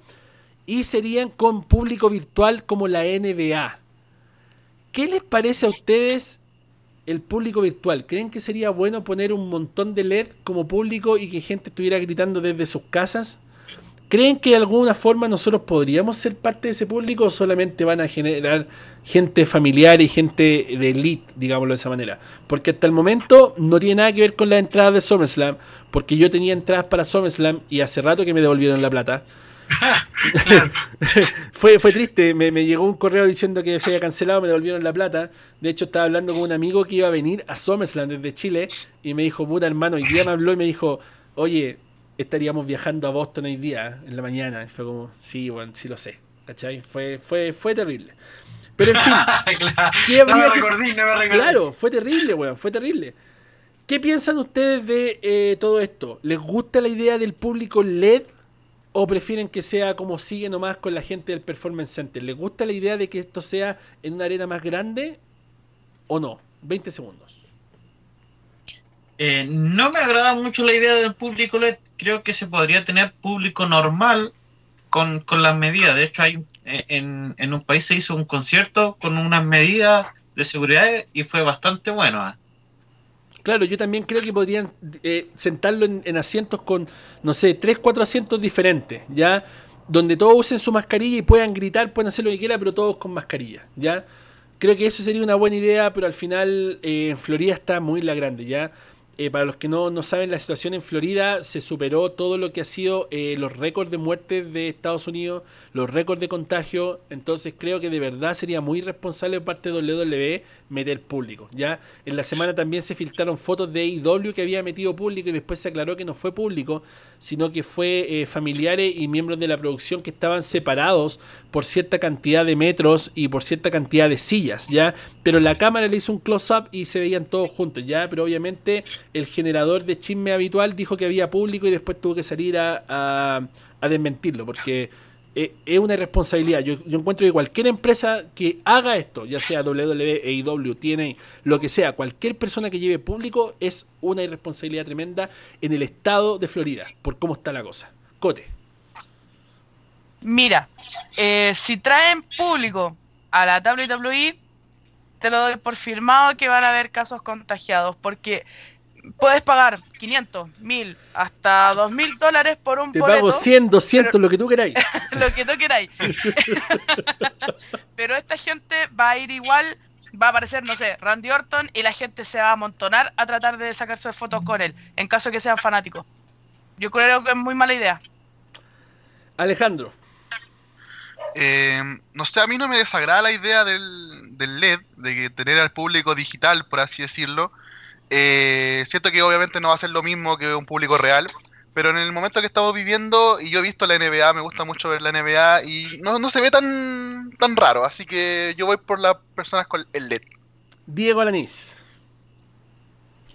Y serían con público virtual como la NBA. ¿Qué les parece a ustedes el público virtual? ¿Creen que sería bueno poner un montón de LED como público y que gente estuviera gritando desde sus casas? ¿Creen que de alguna forma nosotros podríamos ser parte de ese público o solamente van a generar gente familiar y gente de elite, digámoslo de esa manera? Porque hasta el momento no tiene nada que ver con las entradas de SummerSlam, porque yo tenía entradas para SummerSlam y hace rato que me devolvieron la plata. fue, fue triste, me, me llegó un correo diciendo que se había cancelado, me devolvieron la plata. De hecho, estaba hablando con un amigo que iba a venir a SummerSlam desde Chile y me dijo, puta hermano, y día me habló y me dijo, oye, estaríamos viajando a Boston hoy día, en la mañana. Y fue como, sí, bueno, sí lo sé. ¿Cachai? Fue, fue, fue terrible. Pero en fin, claro. ¿qué No me recordé, no me recordé. Claro, fue terrible, weón, fue terrible. ¿Qué piensan ustedes de eh, todo esto? ¿Les gusta la idea del público LED o prefieren que sea como sigue nomás con la gente del Performance Center? ¿Les gusta la idea de que esto sea en una arena más grande o no? 20 segundos. Eh, no me agrada mucho la idea del público LED. Creo que se podría tener público normal con, con las medidas. De hecho, hay eh, en, en un país se hizo un concierto con unas medidas de seguridad y fue bastante bueno. ah. Claro, yo también creo que podrían eh, sentarlo en, en asientos con, no sé, tres, cuatro asientos diferentes, ¿ya? Donde todos usen su mascarilla y puedan gritar, pueden hacer lo que quieran, pero todos con mascarilla, ¿ya? Creo que eso sería una buena idea, pero al final eh, Florida está muy la grande, ¿ya? Eh, para los que no, no saben, la situación en Florida se superó todo lo que ha sido eh, los récords de muertes de Estados Unidos, los récords de contagio. Entonces creo que de verdad sería muy responsable de parte de WWE meter público. Ya en la semana también se filtraron fotos de IW que había metido público y después se aclaró que no fue público, sino que fue eh, familiares y miembros de la producción que estaban separados por cierta cantidad de metros y por cierta cantidad de sillas, ¿ya? Pero la cámara le hizo un close-up y se veían todos juntos, ¿ya? Pero obviamente el generador de chisme habitual dijo que había público y después tuvo que salir a, a- a desmentirlo, porque eh, es una irresponsabilidad. Yo, encuentro que cualquier empresa que haga esto, ya sea WWE, AEW, TNA, lo que sea, cualquier persona que lleve público es una irresponsabilidad tremenda en el estado de Florida, por cómo está la cosa. Cote. Mira, eh, si traen público a la WWE, te lo doy por firmado que van a haber casos contagiados, porque puedes pagar 500, 1000, hasta 2000 dólares por un Te boleto, pago 100, 200, pero- lo que tú queráis. lo que tú queráis. Pero esta gente va a ir igual, va a aparecer, no sé, Randy Orton y la gente se va a amontonar a tratar de sacarse fotos con él, en caso que sean fanáticos. Yo creo que es muy mala idea. Alejandro. Eh, no sé, a mí no me desagrada la idea del, del LED, de que tener al público digital, por así decirlo. Eh, siento que obviamente no va a ser lo mismo que un público real, pero en el momento que estamos viviendo, y yo he visto la NBA, me gusta mucho ver la NBA, y no, no se ve tan, tan raro, así que yo voy por las personas con el LED. Diego Alanís.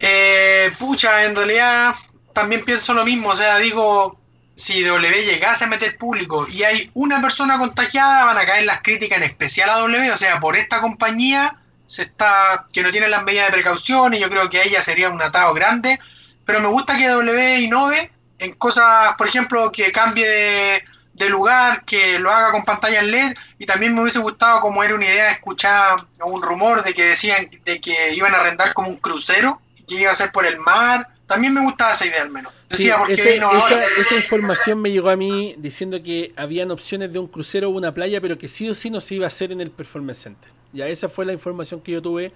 Eh, pucha, en realidad también pienso lo mismo. O sea, digo, si W llegase a meter público y hay una persona contagiada, van a caer las críticas en especial a W. O sea, por esta compañía se está que no tiene las medidas de precaución y yo creo que ella sería un atado grande. Pero me gusta que W innove en cosas, por ejemplo, que cambie de, de lugar, que lo haga con pantalla LED. Y también me hubiese gustado, como era una idea, escuchar un rumor de que decían de que iban a arrendar como un crucero, que iba a ser por el mar. También me gustaba esa idea al menos. Sí, Decía, porque ese- no, esa, ahora- esa información me llegó a mí diciendo que habían opciones de un crucero o una playa, pero que sí o sí no se iba a hacer en el Performance Center. Ya esa fue la información que yo tuve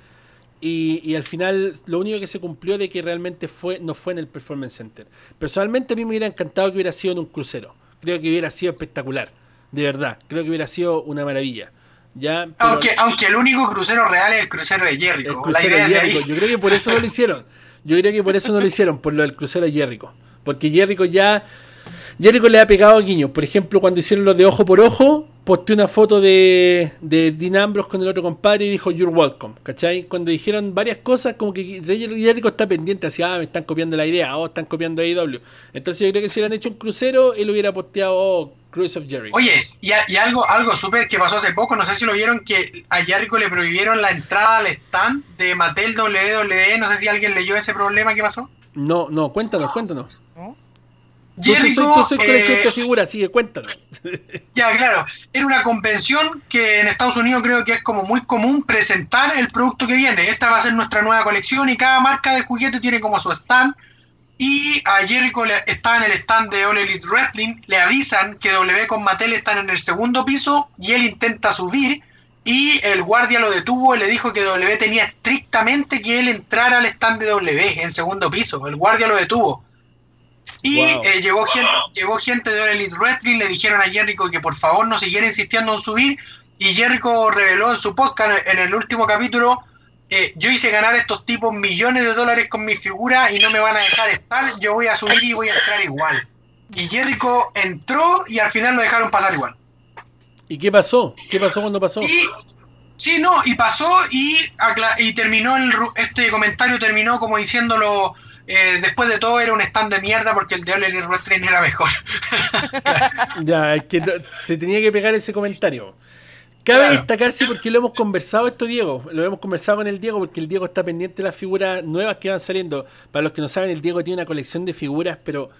Y, y al final lo único que se cumplió de que realmente fue no fue en el Performance Center. Personalmente a mí me hubiera encantado que hubiera sido en un crucero. Creo que hubiera sido espectacular. De verdad. Creo que hubiera sido una maravilla. Ya, pero- Aunque, aunque el único crucero real es el crucero de el Jericho. La crucero de. Jericho. Yo creo que por eso no lo hicieron. Yo creo que por eso no lo hicieron, por lo del crucero de Jericho. Porque Jericho ya. Jericho le ha pegado a guiños. Por ejemplo, cuando hicieron los de ojo por ojo, posté una foto de, de Dean Ambrose con el otro compadre y dijo You're welcome. ¿Cachai? Cuando dijeron varias cosas, como que Jericho está pendiente hacia, ah, me están copiando la idea, o están copiando AEW. Entonces yo creo que si hubieran hecho un crucero, él hubiera posteado oh, Cruise of Jericho. Oye, y, a- y algo, algo súper que pasó hace poco, no sé si lo vieron, que a Jericho le prohibieron la entrada al stand de Mattel WWE, no sé si alguien leyó ese problema que pasó. No, no, cuéntanos, cuéntanos. ¿No? Tú, soy, Jericho, tú soy eh, figuras, sigue, cuéntanos. Ya, claro. Era una convención que en Estados Unidos creo que es como muy común presentar el producto que viene. Esta va a ser nuestra nueva colección y cada marca de juguete tiene como su stand. Y a Jericho le- está en el stand de All Elite Wrestling. Le avisan que W con Mattel están en el segundo piso y él intenta subir. Y el guardia lo detuvo y le dijo que W tenía estrictamente que él entrara al stand de W en segundo piso. El guardia lo detuvo. Y Wow. eh, llegó, gente, llegó gente de All Elite Wrestling, le dijeron a Jericho que por favor no siguiera insistiendo en subir. Y Jericho reveló en su podcast en el último capítulo: eh, Yo hice ganar a estos tipos millones de dólares con mi figura y no me van a dejar estar. Yo voy a subir y voy a entrar igual. Y Jericho entró y al final lo dejaron pasar igual. ¿Y qué pasó? ¿Qué pasó cuando pasó? Y sí, no, y pasó y, terminó el, este comentario terminó como diciéndolo. Eh, después de todo era un stand de mierda porque el de Elite Wrestling era mejor. Ya, es que se tenía que pegar ese comentario. Cabe Claro. destacarse porque lo hemos conversado esto, Diego. Lo hemos conversado con el Diego porque el Diego está pendiente de las figuras nuevas que van saliendo. Para los que no saben, el Diego tiene una colección de figuras, pero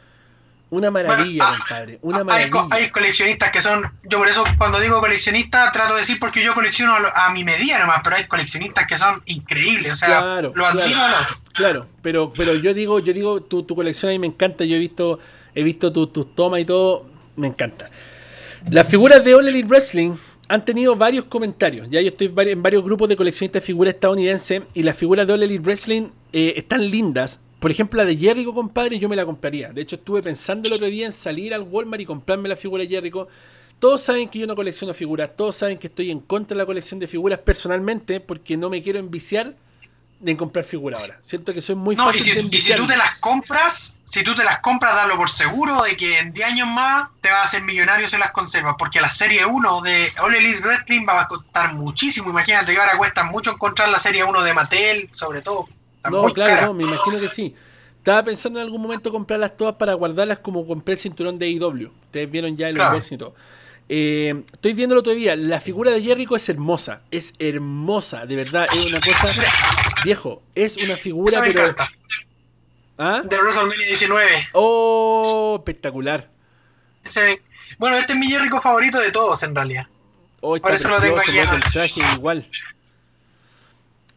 una maravilla, Bueno, ah, compadre. Una co- maravilla. hay coleccionistas que son, yo por eso cuando digo coleccionista trato de decir porque yo colecciono a, mi medida nomás, pero hay coleccionistas que son increíbles, o sea, Claro, lo admiro claro. a los Claro, pero, pero yo digo, yo digo, tu, tu colección a mí me encanta, yo he visto, he visto tu- tus tomas y todo, me encanta. Las figuras de All Elite Wrestling han tenido varios comentarios. Ya yo estoy en varios grupos de coleccionistas de figuras estadounidenses y las figuras de All Elite Wrestling eh, están lindas. Por ejemplo, la de Jericho, compadre, yo me la compraría. De hecho, estuve pensando el otro día en salir al Walmart y comprarme la figura de Jericho. Todos saben que yo no colecciono figuras, todos saben que estoy en contra de la colección de figuras personalmente porque no me quiero enviciar en comprar figuras ahora. Siento que soy muy No, y fácil si, de y si tú te las compras, si tú te las compras, dalo por seguro de que en 10 años más te vas a hacer millonario si las conservas, porque la serie 1 de All Elite Wrestling va a costar muchísimo. Imagínate que ahora cuesta mucho encontrar la serie 1 de Mattel, sobre todo. No, muy claro, no, me imagino que sí. Estaba pensando en algún momento comprarlas todas para guardarlas como compré el cinturón de AEW. Ustedes vieron ya el Claro. unboxing y todo. Eh, estoy otro día. La figura de Jericho es hermosa. Es hermosa, de verdad. Es una cosa. Viejo, es una figura, Eso me pero. encanta. ¿Ah? De WrestleMania 19. Oh, espectacular. Ese- bueno, este es mi Jericho favorito de todos, en realidad. Oh, está Por eso lo tengo aquí el traje igual.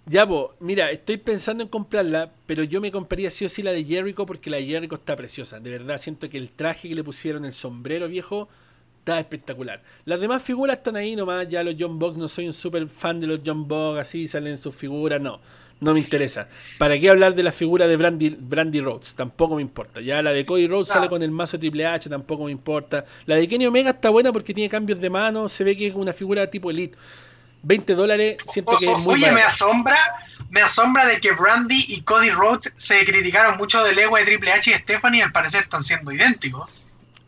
Ya, po, mira, estoy pensando en comprarla, pero yo me compraría sí o sí la de Jericho porque la de Jericho está preciosa. De verdad, siento que el traje que le pusieron, el sombrero viejo, está espectacular. Las demás figuras están ahí nomás, ya los John Box, no soy un super fan de los John Box, así salen sus figuras, no, no me interesa. ¿Para qué hablar de la figura de Brandy, Brandy Rhodes? Tampoco me importa. Ya la de Cody Rhodes Ah. sale con el mazo Triple H, tampoco me importa. La de Kenny Omega está buena porque tiene cambios de mano, se ve que es una figura tipo Elite. 20 dólares, siento O- que es muy oye, me asombra, me asombra de que Brandy y Cody Rhodes se criticaron mucho del ego de Triple H y Stephanie y al parecer están siendo idénticos.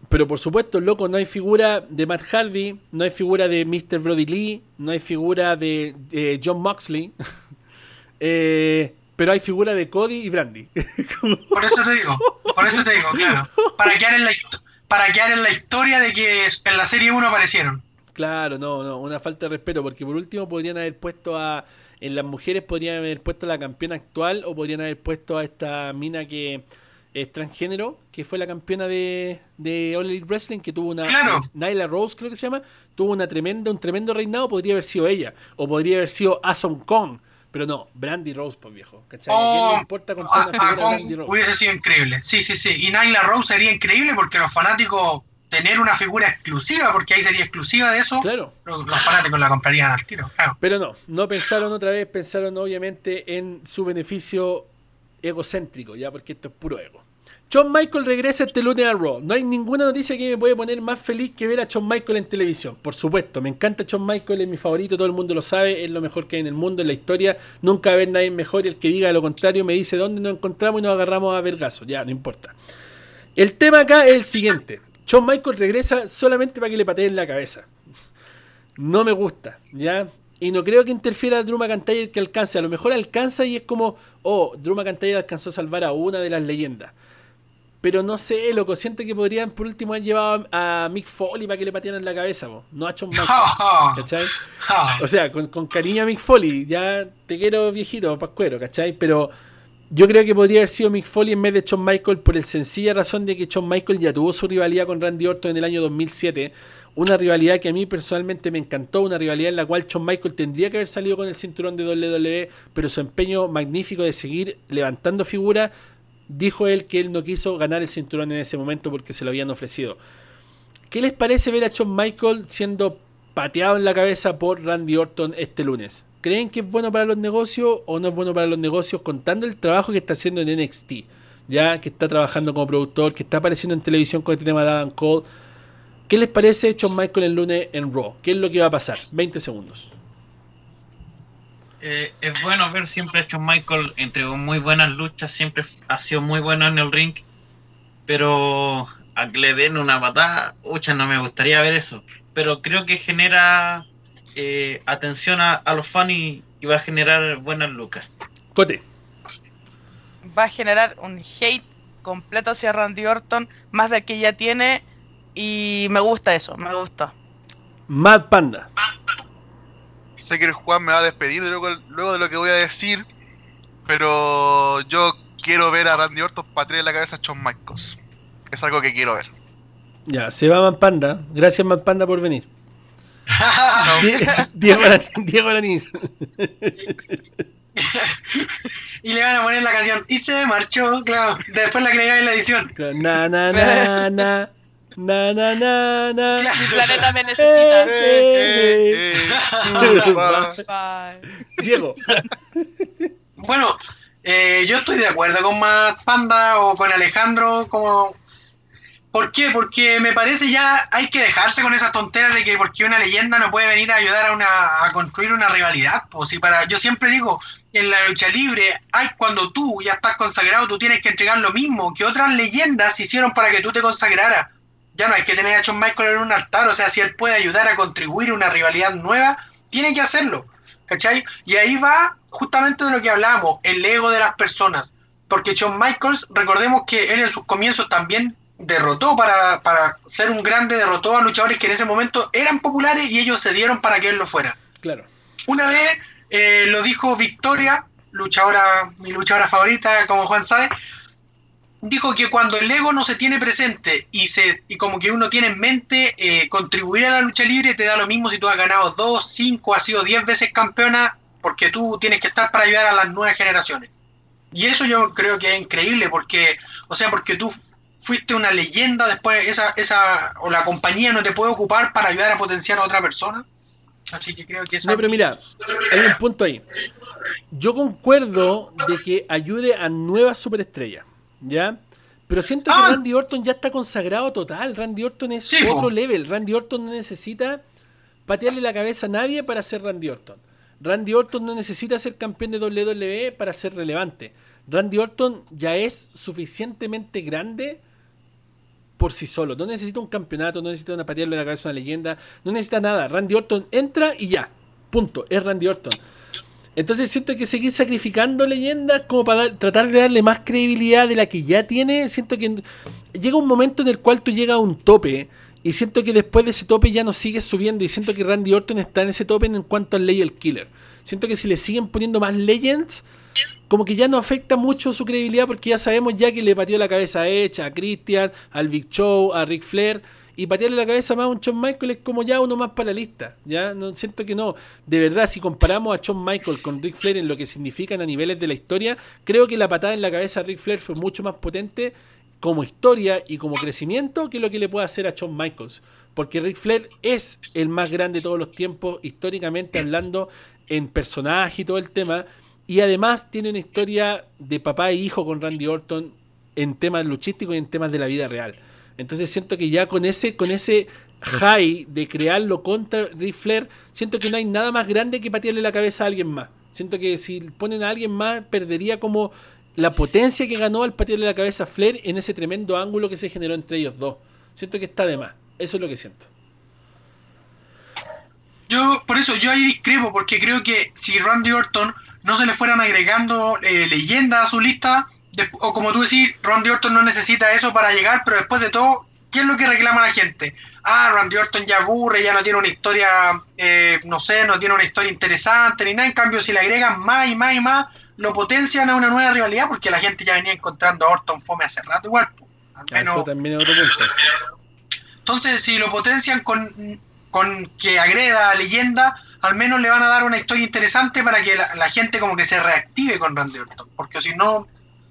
Pero por supuesto, loco, no hay figura de Matt Hardy, no hay figura de Mr. Brody Lee, no hay figura de John Moxley, eh, pero hay figura de Cody y Brandy. Por eso te digo, por eso te digo, claro. Para quedar en la, para quedar en la historia de que en la serie 1 aparecieron. Claro, no, no, una falta de respeto, porque por último podrían haber puesto a. En las mujeres podrían haber puesto a la campeona actual o podrían haber puesto a esta mina que es transgénero, que fue la campeona de, de All Elite Wrestling, que tuvo una. Claro. Nyla Rose, creo que se llama, tuvo una tremenda, un tremendo reinado, podría haber sido ella, o podría haber sido Ason Kong, pero no, Brandy Rose, pues viejo, ¿cachai? ¿A quién Oh, le importa a- una figura Brandy Rose? hubiese sido increíble. Sí, sí, sí. Y Nyla Rose sería increíble porque los fanáticos tener una figura exclusiva, porque ahí sería exclusiva de eso, Claro. los, los fanáticos la comprarían al tiro. Claro. Pero no, no pensaron otra vez, pensaron obviamente en su beneficio egocéntrico, ya porque esto es puro ego. Shawn Michael regresa este lunes a Raw. No hay ninguna noticia que me puede poner más feliz que ver a Shawn Michael en televisión. Por supuesto, me encanta Shawn Michael, es mi favorito, todo el mundo lo sabe, es lo mejor que hay en el mundo, en la historia. Nunca va a haber nadie mejor y el que diga lo contrario me dice dónde nos encontramos y nos agarramos a vergazo. Ya, no importa. El tema acá es el siguiente. Shawn Michael regresa solamente para que le pateen la cabeza. No me gusta, ¿ya? Y no creo que interfiera a Drew McIntyre que alcance. A lo mejor alcanza y es como, oh, Drew McIntyre alcanzó a salvar a una de las leyendas. Pero no sé, loco, siento que podrían por último haber llevado a, Mick Foley para que le patearan la cabeza, po. no a Michaels, ¿cachai? O sea, con, con cariño a Mick Foley, ya te quiero viejito, pascuero, ¿cachai? Pero yo creo que podría haber sido Mick Foley en vez de Shawn Michael por el sencilla razón de que Shawn Michael ya tuvo su rivalidad con Randy Orton en el año 2007. Una rivalidad que a mí personalmente me encantó, una rivalidad en la cual Shawn Michael tendría que haber salido con el cinturón de WWE, pero su empeño magnífico de seguir levantando figuras, dijo él que él no quiso ganar el cinturón en ese momento porque se lo habían ofrecido. ¿Qué les parece ver a Shawn Michael siendo pateado en la cabeza por Randy Orton este lunes? ¿Creen que es bueno para los negocios o no es bueno para los negocios contando el trabajo que está haciendo en NXT? Ya que está trabajando como productor, que está apareciendo en televisión con este tema de Adam Cole. ¿Qué les parece Shawn Michael el lunes en Raw? ¿Qué es lo que va a pasar? 20 segundos. Eh, es bueno ver siempre a Shawn Michael entregó muy buenas luchas, siempre ha sido muy bueno en el ring, pero a que le den una patada, ucha, no me gustaría ver eso. Pero creo que genera eh, atención a, a los fans y, y va a generar buenas lucas. Cote. Va a generar un hate completo hacia Randy Orton, más del que ya tiene, y me gusta eso, me gusta. Mad Panda. Sé que el Juan me va a despedir luego, luego de lo que voy a decir, pero yo quiero ver a Randy Orton patear en la cabeza a Shawn Michaels. Es algo que quiero ver. Ya, se va Mad Panda. Gracias Mad Panda por venir. Die- Diego Diego Araniz. y le van a poner la canción y se marchó, claro. Después la agregan en la edición. Na na na na. Na na na na. Claro. Mi planeta me necesita. Eh, eh, Eh. Bye. Diego. Bueno, eh, yo estoy de acuerdo con Matt Panda o con Alejandro, como... ¿Por qué? Porque me parece ya hay que dejarse con esas tonteras de que porque una leyenda no puede venir a ayudar a, una, a construir una rivalidad. Pues, para, yo siempre digo, en la lucha libre, hay cuando tú ya estás consagrado, tú tienes que entregar lo mismo que otras leyendas hicieron para que tú te consagraras. Ya no hay que tener a Shawn Michael en un altar, o sea, si él puede ayudar a contribuir una rivalidad nueva, tiene que hacerlo. ¿Cachai? Y ahí va justamente de lo que hablamos, el ego de las personas. Porque Shawn Michaels, recordemos que él en sus comienzos también derrotó para, para ser un grande, derrotó a luchadores que en ese momento eran populares y ellos se dieron para que él lo fuera. Claro. Una vez eh, lo dijo Victoria, luchadora, mi luchadora favorita, como Juan sabe, dijo que cuando el ego no se tiene presente y se y como que uno tiene en mente eh, contribuir a la lucha libre, te da lo mismo si tú has ganado dos, cinco, has sido diez veces campeona, porque tú tienes que estar para ayudar a las nuevas generaciones. Y eso yo creo que es increíble, porque, o sea, porque tú fuiste una leyenda, después esa, esa, o la compañía no te puede ocupar para ayudar a potenciar a otra persona. Así que creo que esa No, pero mira, hay un punto ahí. Yo concuerdo de que ayude a nuevas superestrellas, ¿ya? Pero siento que Ah. Randy Orton ya está consagrado total. Randy Orton es Sí, otro po. level. Randy Orton no necesita patearle la cabeza a nadie para ser Randy Orton. Randy Orton no necesita ser campeón de WWE para ser relevante. Randy Orton ya es suficientemente grande por sí solo. No necesita un campeonato, no necesita una patearle la cabeza una leyenda, no necesita nada. Randy Orton entra y ya. Punto. Es Randy Orton. Entonces siento que seguir sacrificando leyendas como para tratar de darle más credibilidad de la que ya tiene, siento que llega un momento en el cual tú llegas a un tope y siento que después de ese tope ya no sigues subiendo y siento que Randy Orton está en ese tope en cuanto al Legend Killer. Siento que si le siguen poniendo más Legends, como que ya no afecta mucho su credibilidad porque ya sabemos ya que le pateó la cabeza a Edge, a Christian, al Big Show, a Ric Flair y patearle la cabeza más a un Shawn Michael es como ya uno más para la lista. Ya no siento que no. De verdad, si comparamos a Shawn Michael con Ric Flair en lo que significan a niveles de la historia, creo que la patada en la cabeza a Ric Flair fue mucho más potente como historia y como crecimiento que lo que le puede hacer a Shawn Michaels. Porque Ric Flair es el más grande de todos los tiempos, históricamente hablando, en personaje y todo el tema. Y además tiene una historia de papá e hijo con Randy Orton en temas luchísticos y en temas de la vida real. Entonces siento que ya con ese, con ese high de crearlo contra Ric Flair, siento que no hay nada más grande que patearle la cabeza a alguien más. Siento que si ponen a alguien más, perdería como la potencia que ganó al patearle la cabeza a Flair en ese tremendo ángulo que se generó entre ellos dos. Siento que está de más. Eso es lo que siento. Yo, por eso, yo ahí discrepo, porque creo que si Randy Orton no se le fueran agregando eh, leyendas a su lista, o como tú decís, Randy Orton no necesita eso para llegar, pero después de todo, ¿qué es lo que reclama la gente? Ah, Randy Orton ya aburre, ya no tiene una historia, eh, no sé, no tiene una historia interesante ni nada. En cambio, si le agregan más y más y más, lo potencian a una nueva rivalidad porque la gente ya venía encontrando a Orton fome hace rato igual. Al menos, eso también es otro punto. Entonces, si lo potencian con, con que agreda leyenda, al menos le van a dar una historia interesante para que la, gente como que se reactive con Randy Orton. Porque si no,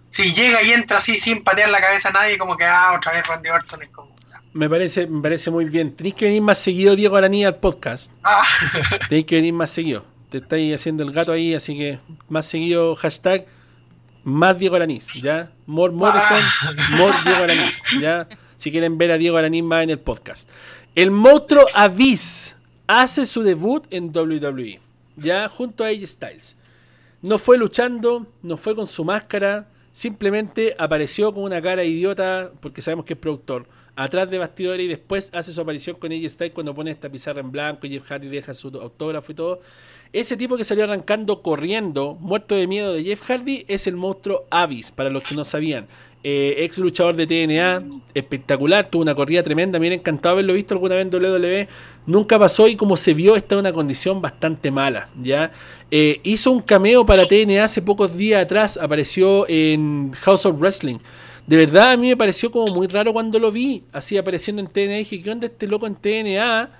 si llega y entra así sin patear la cabeza a nadie, como que, ah, otra vez Randy Orton es como... Me parece, me parece muy bien. Tenéis que venir más seguido, Diego Araní, al podcast. Ah. Tenéis que venir más seguido. Te estáis haciendo el gato ahí, así que más seguido, hashtag más Diego Aranís, ¿ya? More Morrison, ah. more Diego Aranís, ¿ya? Si quieren ver a Diego Aranís más en el podcast. El monstruo Avis hace su debut en WWE, ya junto a AJ Styles. No fue luchando, no fue con su máscara, simplemente apareció con una cara idiota porque sabemos que es productor atrás de bastidores y después hace su aparición con AJ Styles cuando pone esta pizarra en blanco y Jeff Hardy deja su autógrafo y todo. Ese tipo que salió arrancando corriendo, muerto de miedo de Jeff Hardy, es el monstruo Avis, para los que no sabían. Eh, ex luchador de TNA, espectacular, tuvo una corrida tremenda, me hubiera encantado haberlo visto alguna vez en WWE, nunca pasó y como se vio está en una condición bastante mala, ¿ya? Eh, hizo un cameo para TNA hace pocos días atrás, apareció en House of Wrestling, de verdad a mí me pareció como muy raro cuando lo vi, así apareciendo en TNA. Dije, ¿qué onda este loco en TNA?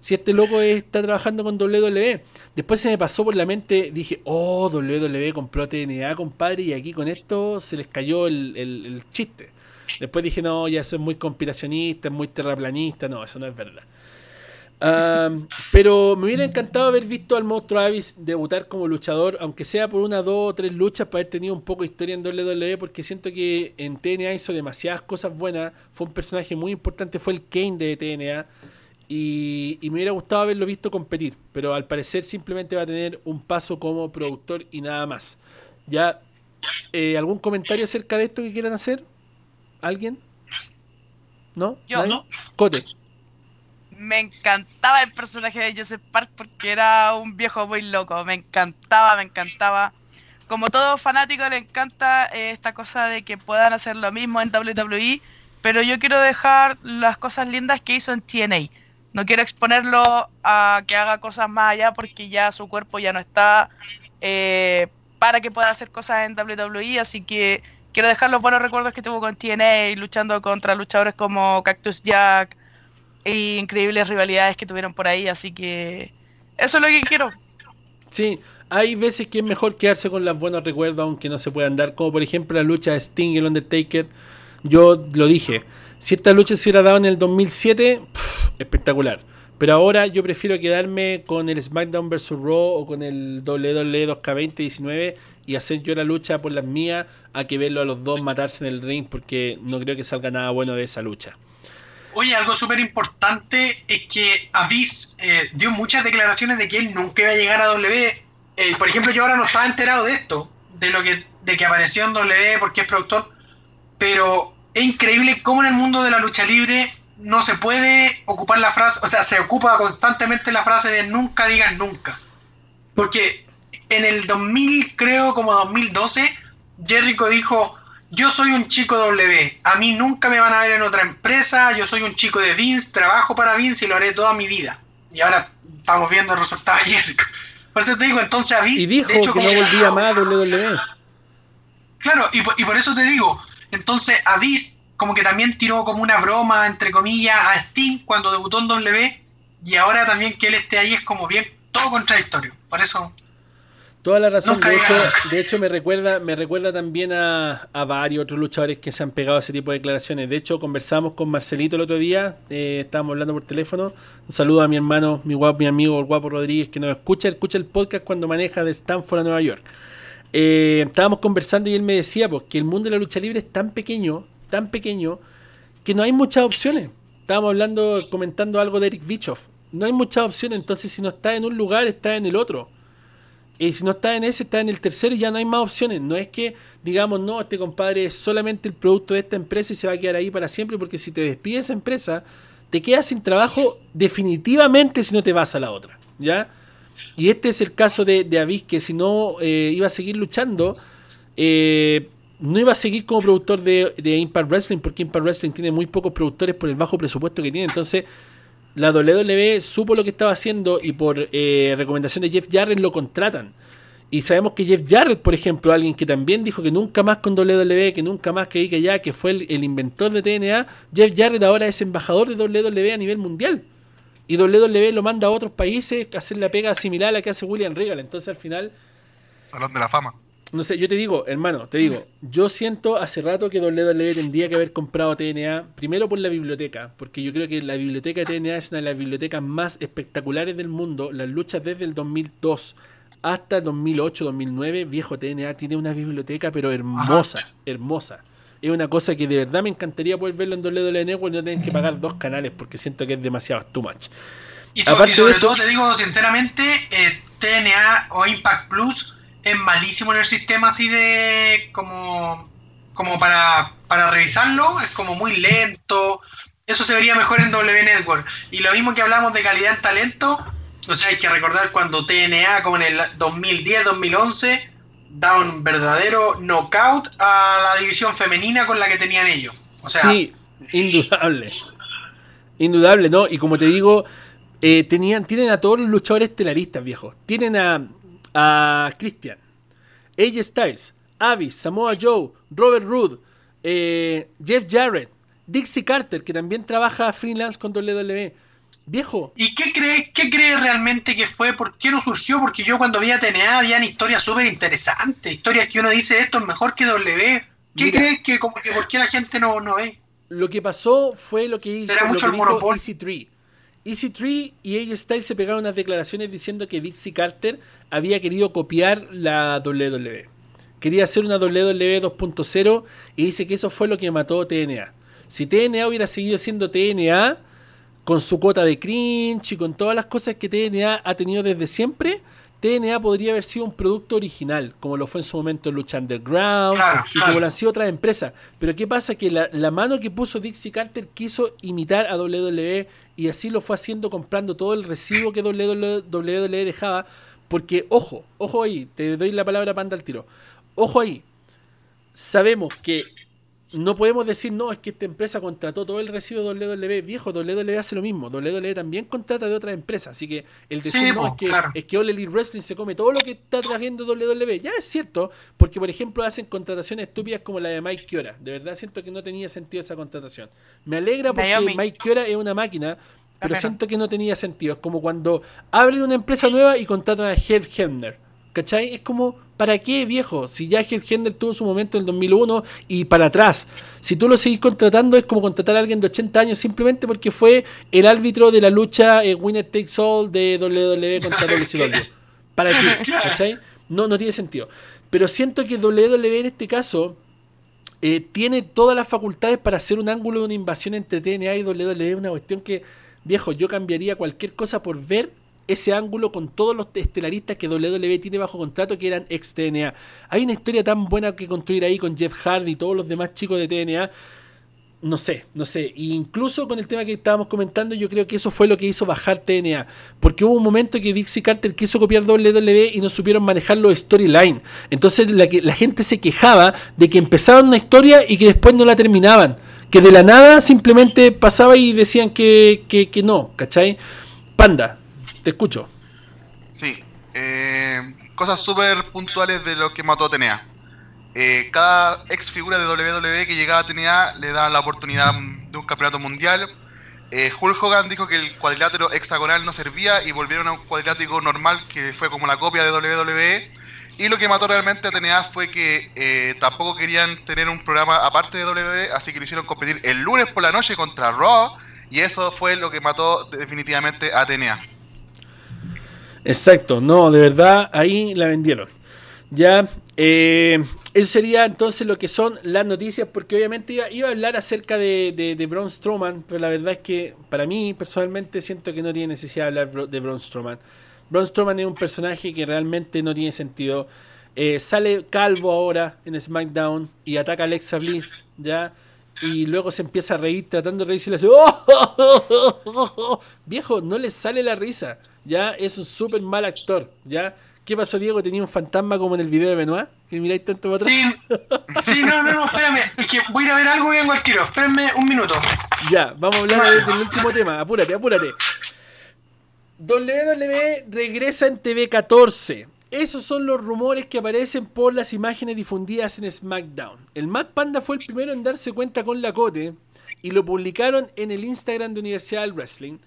Si este loco está trabajando con WWE. Después se me pasó por la mente, dije, oh, WWE compró TNA, compadre, y aquí con esto se les cayó el, chiste. Después dije, no, ya eso es muy conspiracionista, es muy terraplanista. No, eso no es verdad pero me hubiera encantado haber visto al monstruo Avis debutar como luchador, aunque sea por una, dos o tres luchas, para haber tenido un poco de historia en WWE, porque siento que en TNA hizo demasiadas cosas buenas. Fue un personaje muy importante, fue el Kane de TNA. Y, me hubiera gustado haberlo visto competir, pero al parecer simplemente va a tener un paso como productor y nada más. ¿Ya? Eh, ¿Algún comentario acerca de esto que quieran hacer? ¿Alguien? ¿No? Yo no. Cote me encantaba el personaje de Joseph Park porque era un viejo muy loco. Me encantaba, me encantaba. Como todo fanático le encanta eh, esta cosa de que puedan hacer lo mismo en WWE, pero yo quiero dejar las cosas lindas que hizo en TNA. No quiero exponerlo a que haga cosas más allá porque ya su cuerpo ya no está eh, para que pueda hacer cosas en WWE, así que quiero dejar los buenos recuerdos que tuvo con TNA luchando contra luchadores como Cactus Jack, y increíbles rivalidades que tuvieron por ahí, así que eso es lo que quiero. Sí, hay veces que es mejor quedarse con los buenos recuerdos, aunque no se puedan dar, como por ejemplo la lucha de Sting y el Undertaker. Yo lo dije, si esta lucha se hubiera dado en el 2007, espectacular. Pero ahora yo prefiero quedarme con el SmackDown vs. Raw o con el WWE 2K2019 y hacer yo la lucha por las mías a que verlo a los dos matarse en el ring porque no creo que salga nada bueno de esa lucha. Oye, algo súper importante es que Avis eh, dio muchas declaraciones de que él nunca iba a llegar a W. Eh, por ejemplo, yo ahora no estaba enterado de esto, de lo que, de que apareció en W porque es productor, pero es increíble cómo en el mundo de la lucha libre no se puede ocupar la frase, o sea, se ocupa constantemente la frase de nunca digan nunca. Porque en el 2000, creo como 2012, Jericho dijo, yo soy un chico W, a mí nunca me van a ver en otra empresa, yo soy un chico de Vince, trabajo para Vince y lo haré toda mi vida. Y ahora estamos viendo el resultado ayer. Por eso te digo, entonces a Vince... Y dijo que no volvía más a WWE. Claro, y, y, por eso te digo, entonces a Vince como que también tiró como una broma, entre comillas, a Sting cuando debutó en W, y ahora también que él esté ahí es como bien todo contradictorio. Por eso... Toda la razón, de hecho, de hecho me recuerda, me recuerda también a, a varios otros luchadores que se han pegado a ese tipo de declaraciones. De hecho, conversamos con Marcelito el otro día, eh, estábamos hablando por teléfono. Un saludo a mi hermano, mi guapo, mi amigo, el guapo Rodríguez, que nos escucha, escucha el podcast cuando maneja de Stanford a Nueva York. Eh, estábamos conversando y él me decía pues, que el mundo de la lucha libre es tan pequeño, tan pequeño, que no hay muchas opciones. Estábamos hablando, comentando algo de Eric Bischoff. No hay muchas opciones, entonces si no está en un lugar, está en el otro. Y si no está en ese, está en el tercero y ya no hay más opciones. No es que digamos, no, este compadre es solamente el producto de esta empresa y se va a quedar ahí para siempre, porque si te despide esa empresa, te quedas sin trabajo definitivamente si no te vas a la otra. ¿Ya? Y este es el caso de, de Avis, que si no eh, iba a seguir luchando, eh, no iba a seguir como productor de, de Impact Wrestling, porque Impact Wrestling tiene muy pocos productores por el bajo presupuesto que tiene. Entonces, la WWE supo lo que estaba haciendo y por eh, recomendación de Jeff Jarrett lo contratan. Y sabemos que Jeff Jarrett, por ejemplo, alguien que también dijo que nunca más con WWE, que nunca más que que allá, que fue el, el inventor de TNA, Jeff Jarrett ahora es embajador de WWE a nivel mundial. Y WWE lo manda a otros países a hacer la pega similar a la que hace William Regal. Entonces al final, Salón de la fama. no sé, yo te digo, hermano, te digo, yo siento hace rato que WWE tendría que haber comprado TNA, primero por la biblioteca, porque yo creo que la biblioteca de TNA es una de las bibliotecas más espectaculares del mundo. Las luchas desde el 2002 hasta el 2008, 2009, viejo TNA tiene una biblioteca, pero hermosa, hermosa. Es una cosa que de verdad me encantaría poder verlo en WWE Network y no tener que pagar dos canales porque siento que es demasiado too much. Y, so- Aparte y sobre de eso- todo te digo sinceramente, eh, TNA o Impact Plus es malísimo en el sistema así de como, como para, para revisarlo, es como muy lento. Eso se vería mejor en W Network. Y lo mismo que hablamos de calidad en talento, o sea, hay que recordar cuando TNA, como en el 2010-2011, da un verdadero knockout a la división femenina con la que tenían ellos. O sea, sí, indudable. Indudable, ¿no? Y como te digo, eh, tenían, tienen a todos los luchadores estelaristas, viejo. Tienen a, a Christian, AJ Styles, Avis, Samoa Joe, Robert Roode, eh, Jeff Jarrett, Dixie Carter, que también trabaja freelance con WWE. Viejo, ¿Y qué crees, qué crees realmente que fue? ¿Por qué no surgió? Porque yo cuando vi a TNA habían historias súper interesantes, historias que uno dice esto es mejor que W. ¿Qué Mira. crees que como que por qué la gente no, no ve? lo que pasó fue lo que hizo lo mucho que el dijo. Easy Tree. Easy Tree y AJ Styles se pegaron unas declaraciones diciendo que Dixie Carter había querido copiar la WWE. Quería hacer una WWE 2.0 y dice que eso fue lo que mató TNA. Si TNA hubiera seguido siendo TNA, con su cuota de cringe y con todas las cosas que TNA ha tenido desde siempre, TNA podría haber sido un producto original, como lo fue en su momento Lucha Underground Claro, y como lo han sido otras empresas. Pero ¿qué pasa? Que la, la mano que puso Dixie Carter quiso imitar a WWE y así lo fue haciendo comprando todo el recibo que WWE dejaba. Porque, ojo, ojo ahí, te doy la palabra panda al tiro. Ojo ahí, sabemos que no podemos decir, no, es que esta empresa contrató todo el recibo de WWE. Viejo, WWE hace lo mismo. WWE también contrata de otras empresas. Así que el decir, Sí, no, es que, claro. es que All Elite Wrestling se come todo lo que está trayendo WWE. Ya es cierto, porque por ejemplo hacen contrataciones estúpidas como la de Mike Kiora. De verdad siento que no tenía sentido esa contratación. Me alegra porque Naomi. Mike Kiora es una máquina, pero Ajá. siento que no tenía sentido. Es como cuando abren una empresa nueva y contratan a Herb Hemner. ¿Cachai? Es como, ¿para qué, viejo? Si ya Hemner tuvo su momento en el 2001 y para atrás. Si tú lo seguís contratando, es como contratar a alguien de 80 años simplemente porque fue el árbitro de la lucha eh, Winner Takes All de WWE contra WCW. ¿Para qué? ¿Cachai? No, no tiene sentido. Pero siento que WWE en este caso eh, tiene todas las facultades para hacer un ángulo de una invasión entre TNA y WWE. Una cuestión que, viejo, yo cambiaría cualquier cosa por ver ese ángulo con todos los estelaristas que WWE tiene bajo contrato que eran ex TNA. Hay una historia tan buena que construir ahí con Jeff Hardy y todos los demás chicos de TNA. No sé, no sé. E incluso con el tema que estábamos comentando, yo creo que eso fue lo que hizo bajar TNA. Porque hubo un momento que Dixie Carter quiso copiar WWE y no supieron manejar los storyline. Entonces la, gente se quejaba de que empezaban una historia y que después no la terminaban. Que de la nada simplemente pasaba y decían que, que, que no, ¿cachai? Panda, te escucho. Sí. eh, cosas súper puntuales de lo que mató a TNA. Eh, cada ex figura de WWE que llegaba a TNA le daban la oportunidad de un campeonato mundial. Eh, Hulk Hogan dijo que el cuadrilátero hexagonal no servía y volvieron a un cuadrilátero normal que fue como la copia de WWE. Y lo que mató realmente a TNA fue que tampoco querían tener un programa aparte de WWE, así que lo hicieron competir el lunes por la noche contra Raw. Y eso fue lo que mató definitivamente a TNA. Exacto, no, de verdad, ahí la vendieron. Ya, eh, eso sería entonces lo que son las noticias, porque obviamente iba, a hablar acerca de, de, Braun Strowman, pero la verdad es que para mí personalmente siento que no tiene necesidad de hablar de Braun Strowman. Braun Strowman es un personaje que realmente no tiene sentido. Eh, sale calvo ahora en SmackDown y ataca a Alexa Bliss, ¿ya? Y luego se empieza a reír tratando de reírse y le hace ¡Oh! Viejo, no le sale la risa, ¿ya? Es un súper mal actor, ¿ya? ¿Qué pasó, Diego? ¿Tenía un fantasma como en el video de Benoit? ¿Que miráis tanto para Sí, sí, no, no, no, espérame. Es que voy a ir a ver algo y vengo al tiro. Espérame un minuto. Ya, vamos a hablar del último tema. Apúrate, apúrate. WWE regresa en TV 14. Esos son los rumores que aparecen por las imágenes difundidas en SmackDown. El Matt Panda fue el primero en darse cuenta con la cote y lo publicaron en el Instagram de Universidad del Wrestling.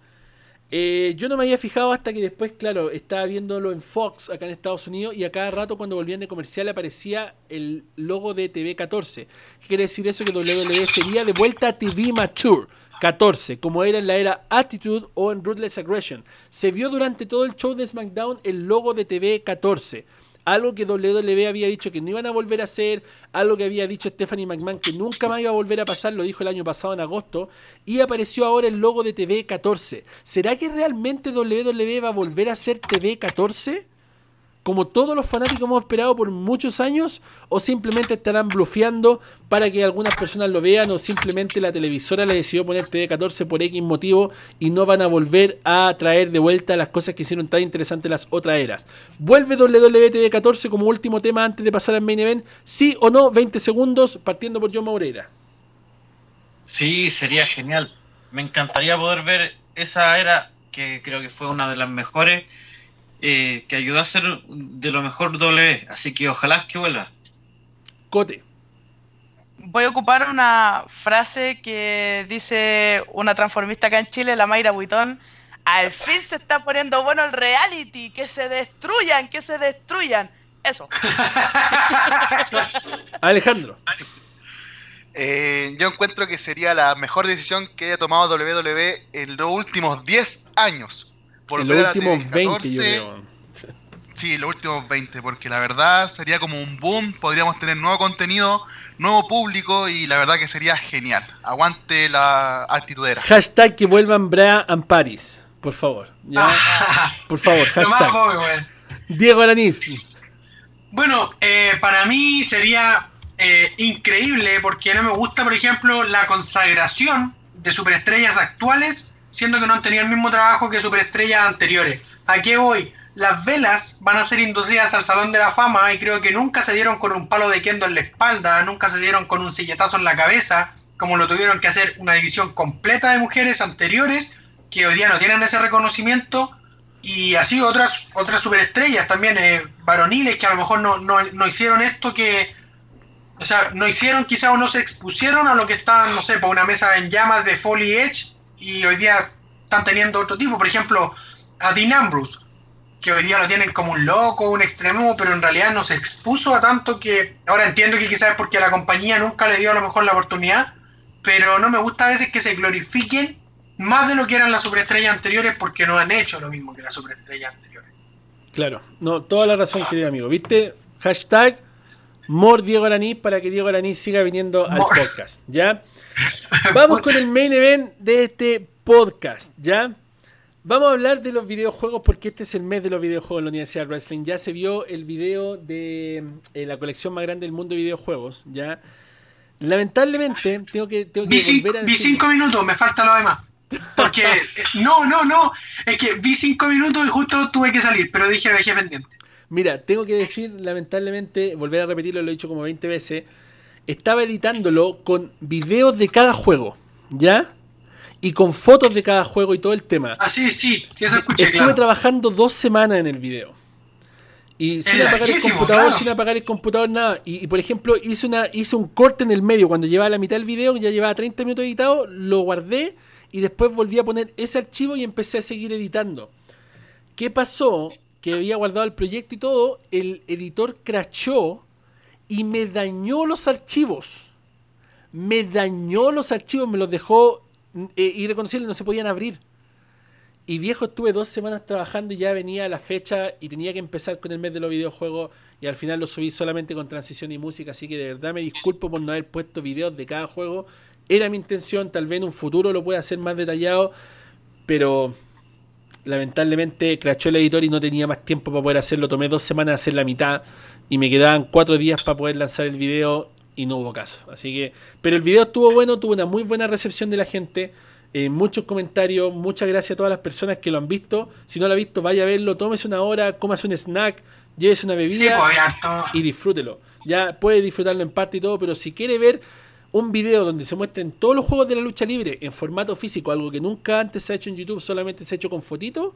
Eh, yo no me había fijado hasta que después, claro, estaba viéndolo en Fox acá en Estados Unidos y a cada rato cuando volvían de comercial aparecía el logo de TV14. ¿Qué quiere decir eso? Que WWE sería de vuelta a TV Mature 14, como era en la era Attitude o en Ruthless Aggression. Se vio durante todo el show de SmackDown el logo de TV 14 algo que WWE había dicho que no iban a volver a hacer, algo que había dicho Stephanie McMahon que nunca más iba a volver a pasar, lo dijo el año pasado en agosto, y apareció ahora el logo de TV 14. ¿Será que realmente WWE va a volver a ser TV 14? Como todos los fanáticos hemos esperado por muchos años o simplemente estarán blufeando para que algunas personas lo vean o simplemente la televisora le decidió poner TV14 por X motivo y no van a volver a traer de vuelta las cosas que hicieron tan interesantes las otras eras. ¿Vuelve WWE TV14 como último tema antes de pasar al main event? ¿Sí o no? 20 segundos partiendo por John Moreira. Sí, sería genial. Me encantaría poder ver esa era que creo que fue una de las mejores eh, que ayudó a ser de lo mejor W. Así que ojalá que vuelva. Cote. Voy a ocupar una frase que dice una transformista acá en Chile, la Mayra Buitón. Al fin se está poniendo bueno el reality, que se destruyan, que se destruyan. Eso. Alejandro. Eh, yo encuentro que sería la mejor decisión que haya tomado WWE en los últimos 10 años en los últimos 20, yo creo. Sí, los últimos 20, porque la verdad sería como un boom, podríamos tener nuevo contenido, nuevo público y la verdad que sería genial. Aguante la actitudera. Hashtag que vuelvan Brea and Paris, por favor. por favor, hashtag. Diego Aranis. Bueno, eh, para mí sería eh, increíble porque no me gusta, por ejemplo, la consagración de superestrellas actuales siendo que no han tenido el mismo trabajo que superestrellas anteriores. ¿A qué? Las velas van a ser inducidas al Salón de la Fama y creo que nunca se dieron con un palo de kendo en la espalda, nunca se dieron con un silletazo en la cabeza, como lo tuvieron que hacer una división completa de mujeres anteriores que hoy día no tienen ese reconocimiento y así otras otras superestrellas también eh, varoniles que a lo mejor no, no, hicieron esto que o sea no hicieron quizá o no se expusieron a lo que estaban no sé por una mesa en llamas de Foley Edge y hoy día están teniendo otro tipo. Por ejemplo, a Dean Ambrose, que hoy día lo tienen como un loco, un extremo, pero en realidad no se expuso a tanto que ahora entiendo que quizás es porque la compañía nunca le dio a lo mejor la oportunidad, pero no me gusta a veces que se glorifiquen más de lo que eran las superestrellas anteriores porque no han hecho lo mismo que las superestrellas anteriores. Claro, no, toda la razón, querido amigo. ¿Viste? Hashtag More Diego para que Diego Araní siga viniendo al podcast, ¿ya? Vamos con el main event de este podcast, ¿ya? Vamos a hablar de los videojuegos porque este es el mes de los videojuegos en la Universidad de Wrestling. Ya se vio el video de eh, la colección más grande del mundo de videojuegos, ¿ya? Lamentablemente, tengo que, tengo que vi volver a Vi cinco minutos, me falta lo demás. Porque, eh, no, no, no, es que vi cinco minutos y justo tuve que salir, pero dije lo dejé pendiente. Mira, tengo que decir, lamentablemente, volver a repetirlo, lo he dicho como 20 veces, estaba editándolo con videos de cada juego, ¿ya? Y con fotos de cada juego y todo el tema. Ah, sí, sí, sí, eso escuché, Estuve trabajando dos semanas en el video. Y sin apagar el computador, sin apagar el computador, nada. Y, por ejemplo, hice, una, hice un corte en el medio. Cuando llevaba la mitad del video, ya llevaba 30 minutos editado, lo guardé y después volví a poner ese archivo y empecé a seguir editando. ¿Qué pasó? que había guardado el proyecto y todo, el editor crachó y me dañó los archivos. Me dañó los archivos, me los dejó eh, irreconocibles, no se podían abrir. Y viejo, estuve dos semanas trabajando y ya venía la fecha y tenía que empezar con el mes de los videojuegos y al final lo subí solamente con transición y música, así que de verdad me disculpo por no haber puesto videos de cada juego. Era mi intención, tal vez en un futuro lo pueda hacer más detallado, pero lamentablemente crachó el editor y no tenía más tiempo para poder hacerlo. Tomé dos semanas hacer la mitad y me quedaban cuatro días para poder lanzar el video y no hubo caso. Así que, pero el video estuvo bueno, tuvo una muy buena recepción de la gente. Eh, muchos comentarios, muchas gracias a todas las personas que lo han visto. Si no lo ha visto, vaya a verlo, tómese una hora, cómase un snack, llévese una bebida pues, y disfrútelo. Ya puede disfrutarlo en parte y todo, pero si quiere ver un video donde se muestren todos los juegos de la lucha libre en formato físico, algo que nunca antes se ha hecho en YouTube, solamente se ha hecho con fotitos,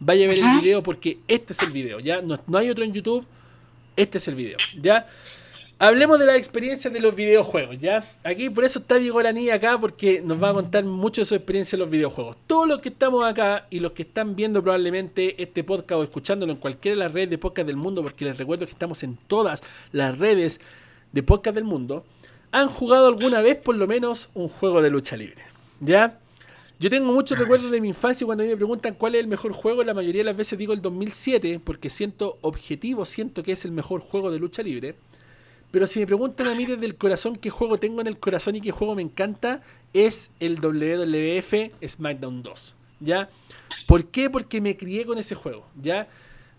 vaya a ver el video porque este es el video, ¿ya? No, no hay otro en YouTube, este es el video, ¿ya? Hablemos de las experiencias de los videojuegos, ¿ya? Aquí por eso está Diego Araní acá, porque nos va a contar mucho de su experiencia en los videojuegos. Todos los que estamos acá y los que están viendo probablemente este podcast o escuchándolo en cualquiera de las redes de podcast del mundo, porque les recuerdo que estamos en todas las redes de podcast del mundo, han jugado alguna vez por lo menos un juego de lucha libre, ¿ya? Yo tengo muchos recuerdos de mi infancia cuando a mí me preguntan cuál es el mejor juego, la mayoría de las veces digo el 2007, porque siento objetivo, siento que es el mejor juego de lucha libre. Pero si me preguntan a mí desde el corazón qué juego tengo en el corazón y qué juego me encanta, es el WWF SmackDown 2. ¿Ya? ¿Por qué? Porque me crié con ese juego. ¿Ya?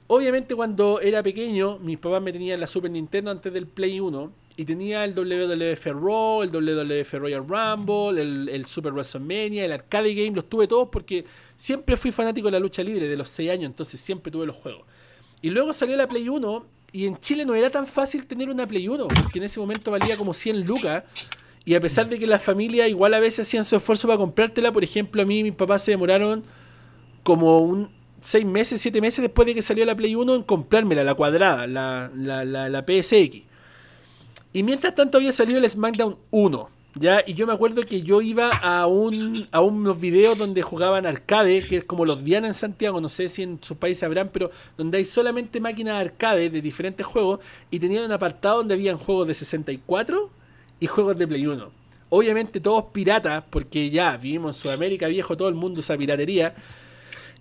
Obviamente cuando era pequeño, mis papás me tenían la Super Nintendo antes del Play 1 y tenía el WWF Raw, el WWF Royal Rumble, el, el, Super WrestleMania, el Arcade Game, los tuve todos porque siempre fui fanático de la lucha libre de los 6 años, entonces siempre tuve los juegos. Y luego salió la Play 1 y en Chile no era tan fácil tener una Play 1, porque en ese momento valía como 100 lucas. Y a pesar de que las familias igual a veces hacían su esfuerzo para comprártela, por ejemplo, a mí mis papás se demoraron como un 6 meses, 7 meses después de que salió la Play 1 en comprármela, la cuadrada, la, la, la, la PSX. Y mientras tanto había salido el SmackDown 1. ¿ya? Y yo me acuerdo que yo iba a, un, a unos videos donde jugaban arcade, que es como los Diana en Santiago, no sé si en sus países habrán, pero donde hay solamente máquinas arcade de diferentes juegos y tenían un apartado donde habían juegos de 64 y juegos de Play 1. Obviamente todos piratas, porque ya vivimos en Sudamérica, viejo, todo el mundo usa piratería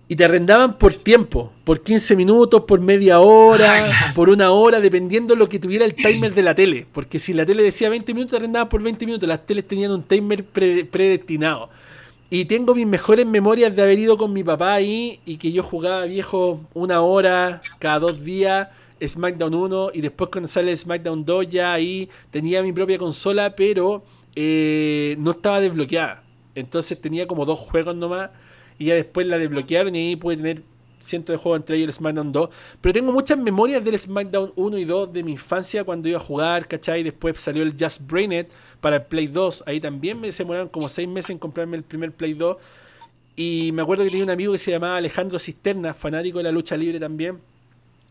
y te arrendaban por tiempo, por 15 minutos, por media hora, por una hora, dependiendo de lo que tuviera el timer de la tele. Porque si la tele decía 20 minutos, te arrendaban por 20 minutos. Las teles tenían un timer predestinado. Y tengo mis mejores memorias de haber ido con mi papá ahí y que yo jugaba viejo una hora cada dos días. SmackDown 1 y después cuando sale SmackDown 2 ya ahí tenía mi propia consola pero eh, no estaba desbloqueada entonces tenía como dos juegos nomás y ya después la desbloquearon y ahí puede tener cientos de juegos entre ellos el SmackDown 2. Pero tengo muchas memorias del SmackDown 1 y 2 de mi infancia cuando iba a jugar, ¿cachai? Después salió el Just Brain It para el Play 2. Ahí también me demoraron como 6 meses en comprarme el primer Play 2. Y me acuerdo que tenía un amigo que se llamaba Alejandro Cisterna, fanático de la lucha libre también.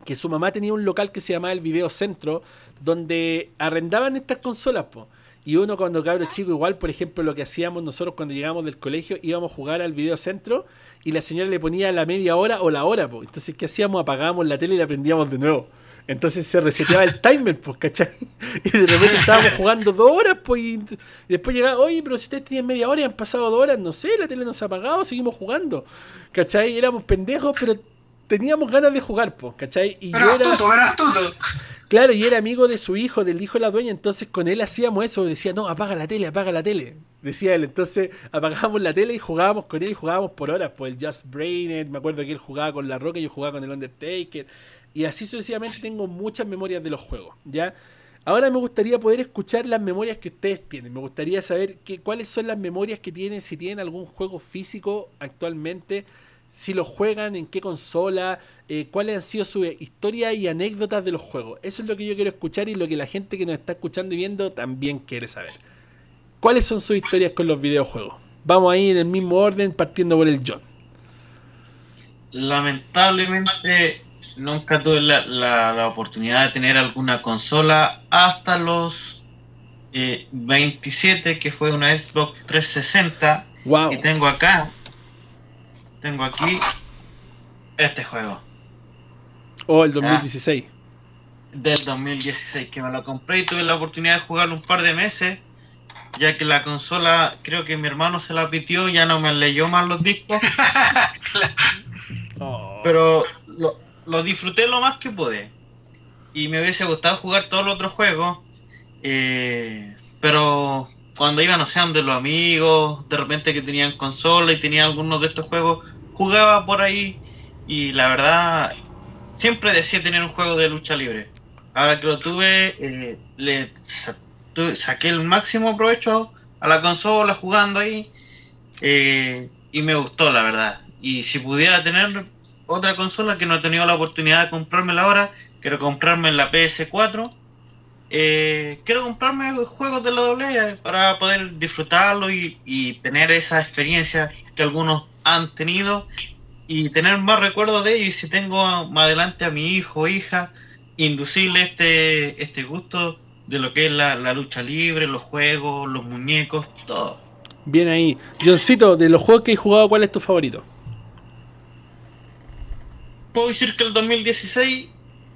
Que su mamá tenía un local que se llamaba el Video Centro, donde arrendaban estas consolas, po. Y uno cuando cabro chico, igual, por ejemplo, lo que hacíamos nosotros cuando llegamos del colegio, íbamos a jugar al videocentro y la señora le ponía la media hora o la hora, pues. Entonces, ¿qué hacíamos? Apagábamos la tele y la prendíamos de nuevo. Entonces se reseteaba el timer, pues, ¿cachai? Y de repente estábamos jugando dos horas, pues, y después llegaba, oye, pero si ustedes tienen media hora y han pasado dos horas, no sé, la tele nos ha apagado, seguimos jugando, ¿cachai? Éramos pendejos, pero teníamos ganas de jugar, pues, ¿cachai? Y pero yo era... Astuto, era astuto. Claro, y era amigo de su hijo, del hijo de la dueña, entonces con él hacíamos eso, decía, no, apaga la tele, apaga la tele, decía él, entonces apagábamos la tele y jugábamos con él y jugábamos por horas, pues el Just Brain It, me acuerdo que él jugaba con La Roca y yo jugaba con el Undertaker, y así sucesivamente tengo muchas memorias de los juegos, ¿ya? Ahora me gustaría poder escuchar las memorias que ustedes tienen, me gustaría saber que, cuáles son las memorias que tienen, si tienen algún juego físico actualmente, si lo juegan, en qué consola, eh, cuáles han sido sus historias y anécdotas de los juegos. Eso es lo que yo quiero escuchar y lo que la gente que nos está escuchando y viendo también quiere saber. ¿Cuáles son sus historias con los videojuegos? Vamos ahí en el mismo orden, partiendo por el John. Lamentablemente nunca tuve la, la, oportunidad de tener alguna consola hasta los 27, eh, que fue una Xbox 360. Wow. Y tengo acá tengo aquí este juego. O el 2016. Del 2016, que me lo compré y tuve la oportunidad de jugarlo un par de meses, ya que la consola, creo que mi hermano se la pitió, ya no me leyó más los discos. Oh. pero lo, lo disfruté lo más que pude. Y me hubiese gustado jugar todos los otros juegos. eh, pero cuando iba, no sé, de los amigos, de repente que tenían consola y tenía algunos de estos juegos, jugaba por ahí. Y la verdad, siempre decía tener un juego de lucha libre. Ahora que lo tuve, eh, le saqué el máximo provecho a la consola jugando ahí. eh, y me gustó, la verdad. Y si pudiera tener otra consola que no he tenido la oportunidad de comprármela ahora, quiero comprarme la PS4. Eh, quiero comprarme juegos de la doble para poder disfrutarlo y tener esa experiencia que algunos han tenido y tener más recuerdos de ellos. Y si tengo más adelante a mi hijo o hija, inducirle este, este gusto de lo que es la, la lucha libre, los juegos, los muñecos, todo. Bien ahí. Johncito, de los juegos que he jugado, ¿cuál es tu favorito? Puedo decir que el 2016,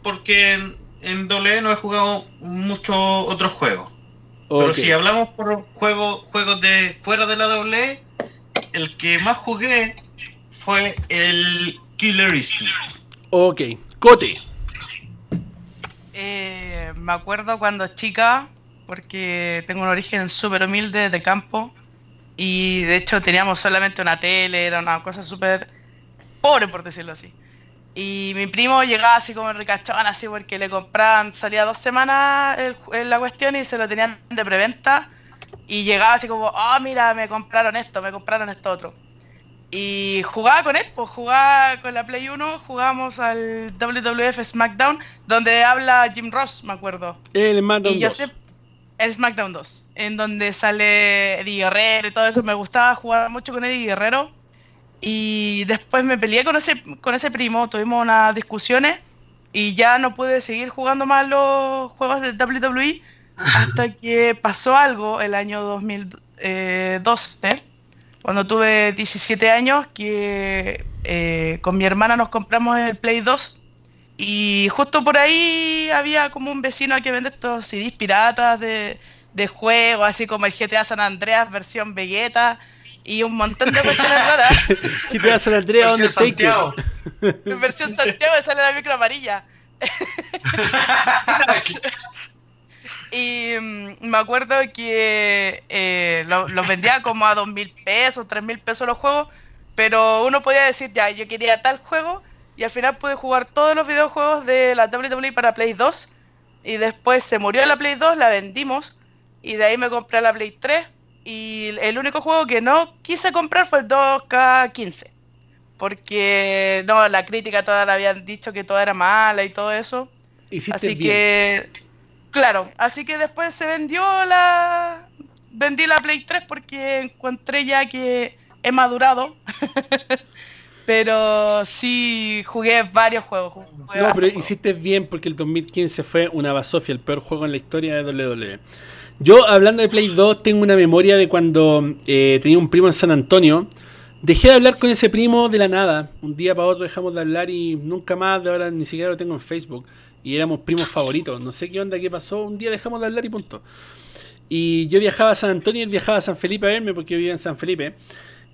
porque en, en WWE no he jugado muchos otros juegos. Pero si hablamos por juegos juegos de fuera de la WWE, el que más jugué fue el Killer Instinct. Ok. Cote. Eh, me acuerdo cuando chica, porque tengo un origen súper humilde de campo, y de hecho teníamos solamente una tele, era una cosa súper pobre, por decirlo así. Y mi primo llegaba así como ricachón, así porque le compraban, salía dos semanas el la cuestión y se lo tenían de preventa. Y llegaba así como, ah, mira, me compraron esto, me compraron esto otro. Y jugaba con él, pues jugaba con la Play 1, jugábamos al WWF SmackDown, donde habla Jim Ross, me acuerdo. El SmackDown Y yo 2. sé, el SmackDown 2, en donde sale Eddie Guerrero y todo eso. Me gustaba jugar mucho con Eddie Guerrero. Y después me peleé con ese, con ese primo, tuvimos unas discusiones y ya no pude seguir jugando más los juegos de WWE hasta que pasó algo el año 2012, cuando tuve 17 años, que eh, con mi hermana nos compramos el Play 2 y justo por ahí había como un vecino que vende estos CDs piratas de, de juegos, así como el GTA San Andreas versión Vegeta y un montón de cuestiones raras. GTA San Andreas Undertaker. Santiago. En versión Santiago sale la micro amarilla. Y mm, me acuerdo que eh, lo- los vendía como a dos mil pesos, tres mil pesos los juegos, pero uno podía decir, ya, yo quería tal juego, y al final pude jugar todos los videojuegos de la WWE para Play 2, y después se murió la Play 2, la vendimos, y de ahí me compré la Play 3, y el único juego que no quise comprar fue el 2K15, porque no, la crítica toda la habían dicho que todo era mala y todo eso. Hiciste Así bien. que, claro, así que después se vendió la... Vendí la Play 3 porque encontré ya que he madurado. pero sí jugué varios juegos. jugué No, varios pero juegos. hiciste bien porque el 2015 fue una basofia, el peor juego en la historia de WWE. Yo, hablando de Play 2, tengo una memoria de cuando eh, tenía un primo en San Antonio. Dejé de hablar con ese primo de la nada. Un día para otro dejamos de hablar y nunca más, de ahora ni siquiera lo tengo en Facebook. Y éramos primos favoritos. No sé qué onda, qué pasó. Un día dejamos de hablar y punto. Y yo viajaba a San Antonio y viajaba a San Felipe a verme porque yo vivía en San Felipe.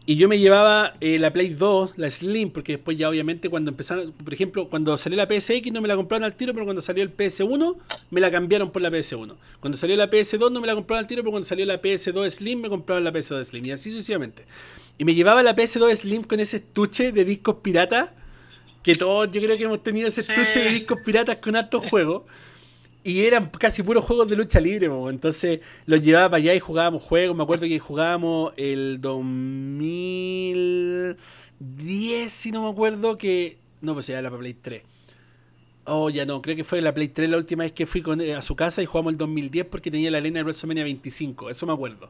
Y yo me llevaba eh, la Play 2, la Slim, porque después ya obviamente cuando empezaron, por ejemplo, cuando salió la PSX no me la compraron al tiro, pero cuando salió el PS1 me la cambiaron por la PS1. Cuando salió la PS2 no me la compraron al tiro, pero cuando salió la PS2 Slim me compraron la PS2 Slim. Y así sucesivamente. Y me llevaba la PS2 Slim con ese estuche de discos piratas, que todos yo creo que hemos tenido ese Sí. estuche de discos piratas con altos juegos. Y eran casi puros juegos de lucha libre, po. entonces los llevaba para allá y jugábamos juegos. Me acuerdo que jugábamos el 2010, si no me acuerdo, que... No, pues era la Play 3. Oh, ya no, creo que fue la Play 3 la última vez que fui con, a su casa y jugamos el 2010 porque tenía la arena de WrestleMania 25, eso me acuerdo.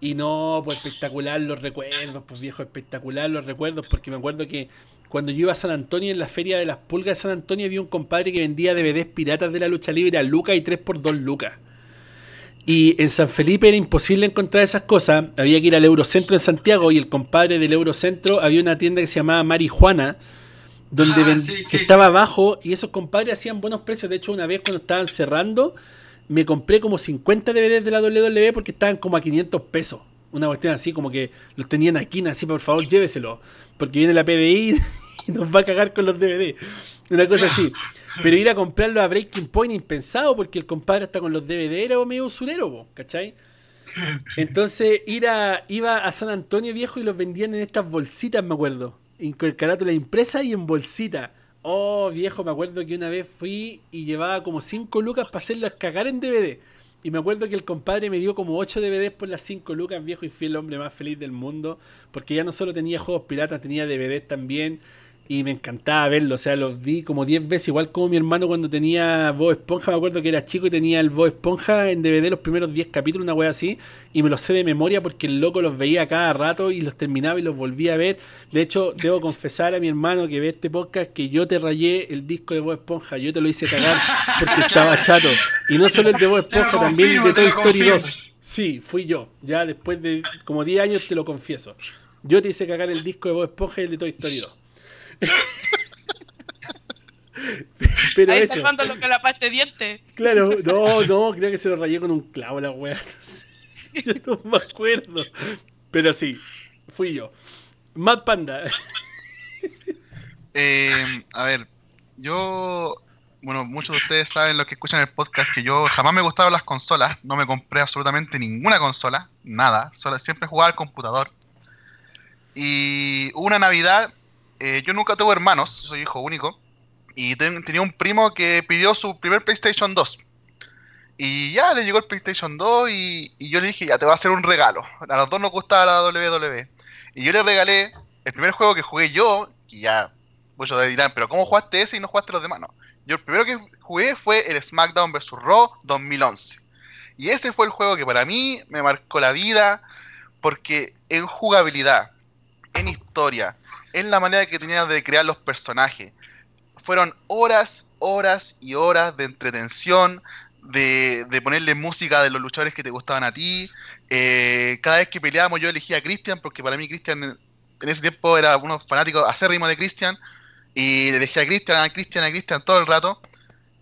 Y no, pues espectacular los recuerdos, pues viejo, espectacular los recuerdos, porque me acuerdo que cuando yo iba a San Antonio en la feria de las pulgas de San Antonio había un compadre que vendía DVDs piratas de la lucha libre a lucas y 3 por 2 lucas. Y en San Felipe era imposible encontrar esas cosas, había que ir al Eurocentro en Santiago y el compadre del Eurocentro había una tienda que se llamaba Marijuana donde Ah, sí, que estaba abajo y esos compadres hacían buenos precios. De hecho, una vez cuando estaban cerrando, me compré como 50 DVDs de la WWE porque estaban como a 500 pesos. Una cuestión así, como que los tenían aquí, así, por favor, lléveselo. Porque viene la PDI y nos va a cagar con los DVD. Una cosa así. Pero ir a comprarlo a Breaking Point impensado porque el compadre está con los DVD era medio usurero, ¿cachai? Entonces ir a, iba a San Antonio viejo y los vendían en estas bolsitas, me acuerdo. Con carátula impresa y en bolsita. Oh, viejo, me acuerdo que una vez fui y llevaba como 5 lucas para hacerlas cagar en DVD. Y me acuerdo que el compadre me dio como 8 DVDs por las 5 lucas, viejo, y fui el hombre más feliz del mundo. Porque ya no solo tenía juegos piratas, tenía DVDs también. Y me encantaba verlo, o sea, los vi como 10 veces, igual como mi hermano cuando tenía Bob Esponja, me acuerdo que era chico y tenía el Bob Esponja en DVD los primeros 10 capítulos, una wea así, y me los sé de memoria porque el loco los veía cada rato y los terminaba y los volvía a ver. De hecho, debo confesar a mi hermano que ve este podcast que yo te rayé el disco de Bob Esponja, yo te lo hice cagar porque estaba chato. Y no solo el de Bob Esponja, también el de Toy Story 2. confirmo. Sí, fui yo, ya después de como 10 años te lo confieso. Yo te hice cagar el disco de Bob Esponja y el de Toy Story 2. Pero Ahí eso, sacando lo que la pasta de dientes. claro, no, no, creo que se lo rayé con un clavo la wea. Yo no me acuerdo. Pero sí, fui yo. Mad Panda. Eh, a ver, yo, bueno, muchos de ustedes saben, los que escuchan el podcast, que yo jamás me gustaron las consolas, no me compré absolutamente ninguna consola, nada, solo, siempre jugaba al computador. Y hubo una Navidad, eh, yo nunca tuve hermanos, soy hijo único, y ten- tenía un primo que pidió su primer PlayStation 2. Y ya le llegó el PlayStation 2 y, yo le dije, ya te voy a hacer un regalo. A los dos nos gustaba la WWE. Y yo le regalé el primer juego que jugué yo, y ya muchos dirán, pero ¿cómo jugaste ese y no jugaste los demás? No. Yo el primero que jugué fue el SmackDown vs. Raw 2011. Y ese fue el juego que para mí me marcó la vida, porque en jugabilidad, en historia, en la manera que tenía de crear los personajes, fueron horas, horas y horas de entretención, de, de ponerle música de los luchadores que te gustaban a ti. Eh, cada vez que peleábamos yo elegía a Christian, porque para mí Christian en- ese tiempo era uno fanático acérrimo de Christian. Y le dejé a Christian, a Christian, a Christian todo el rato.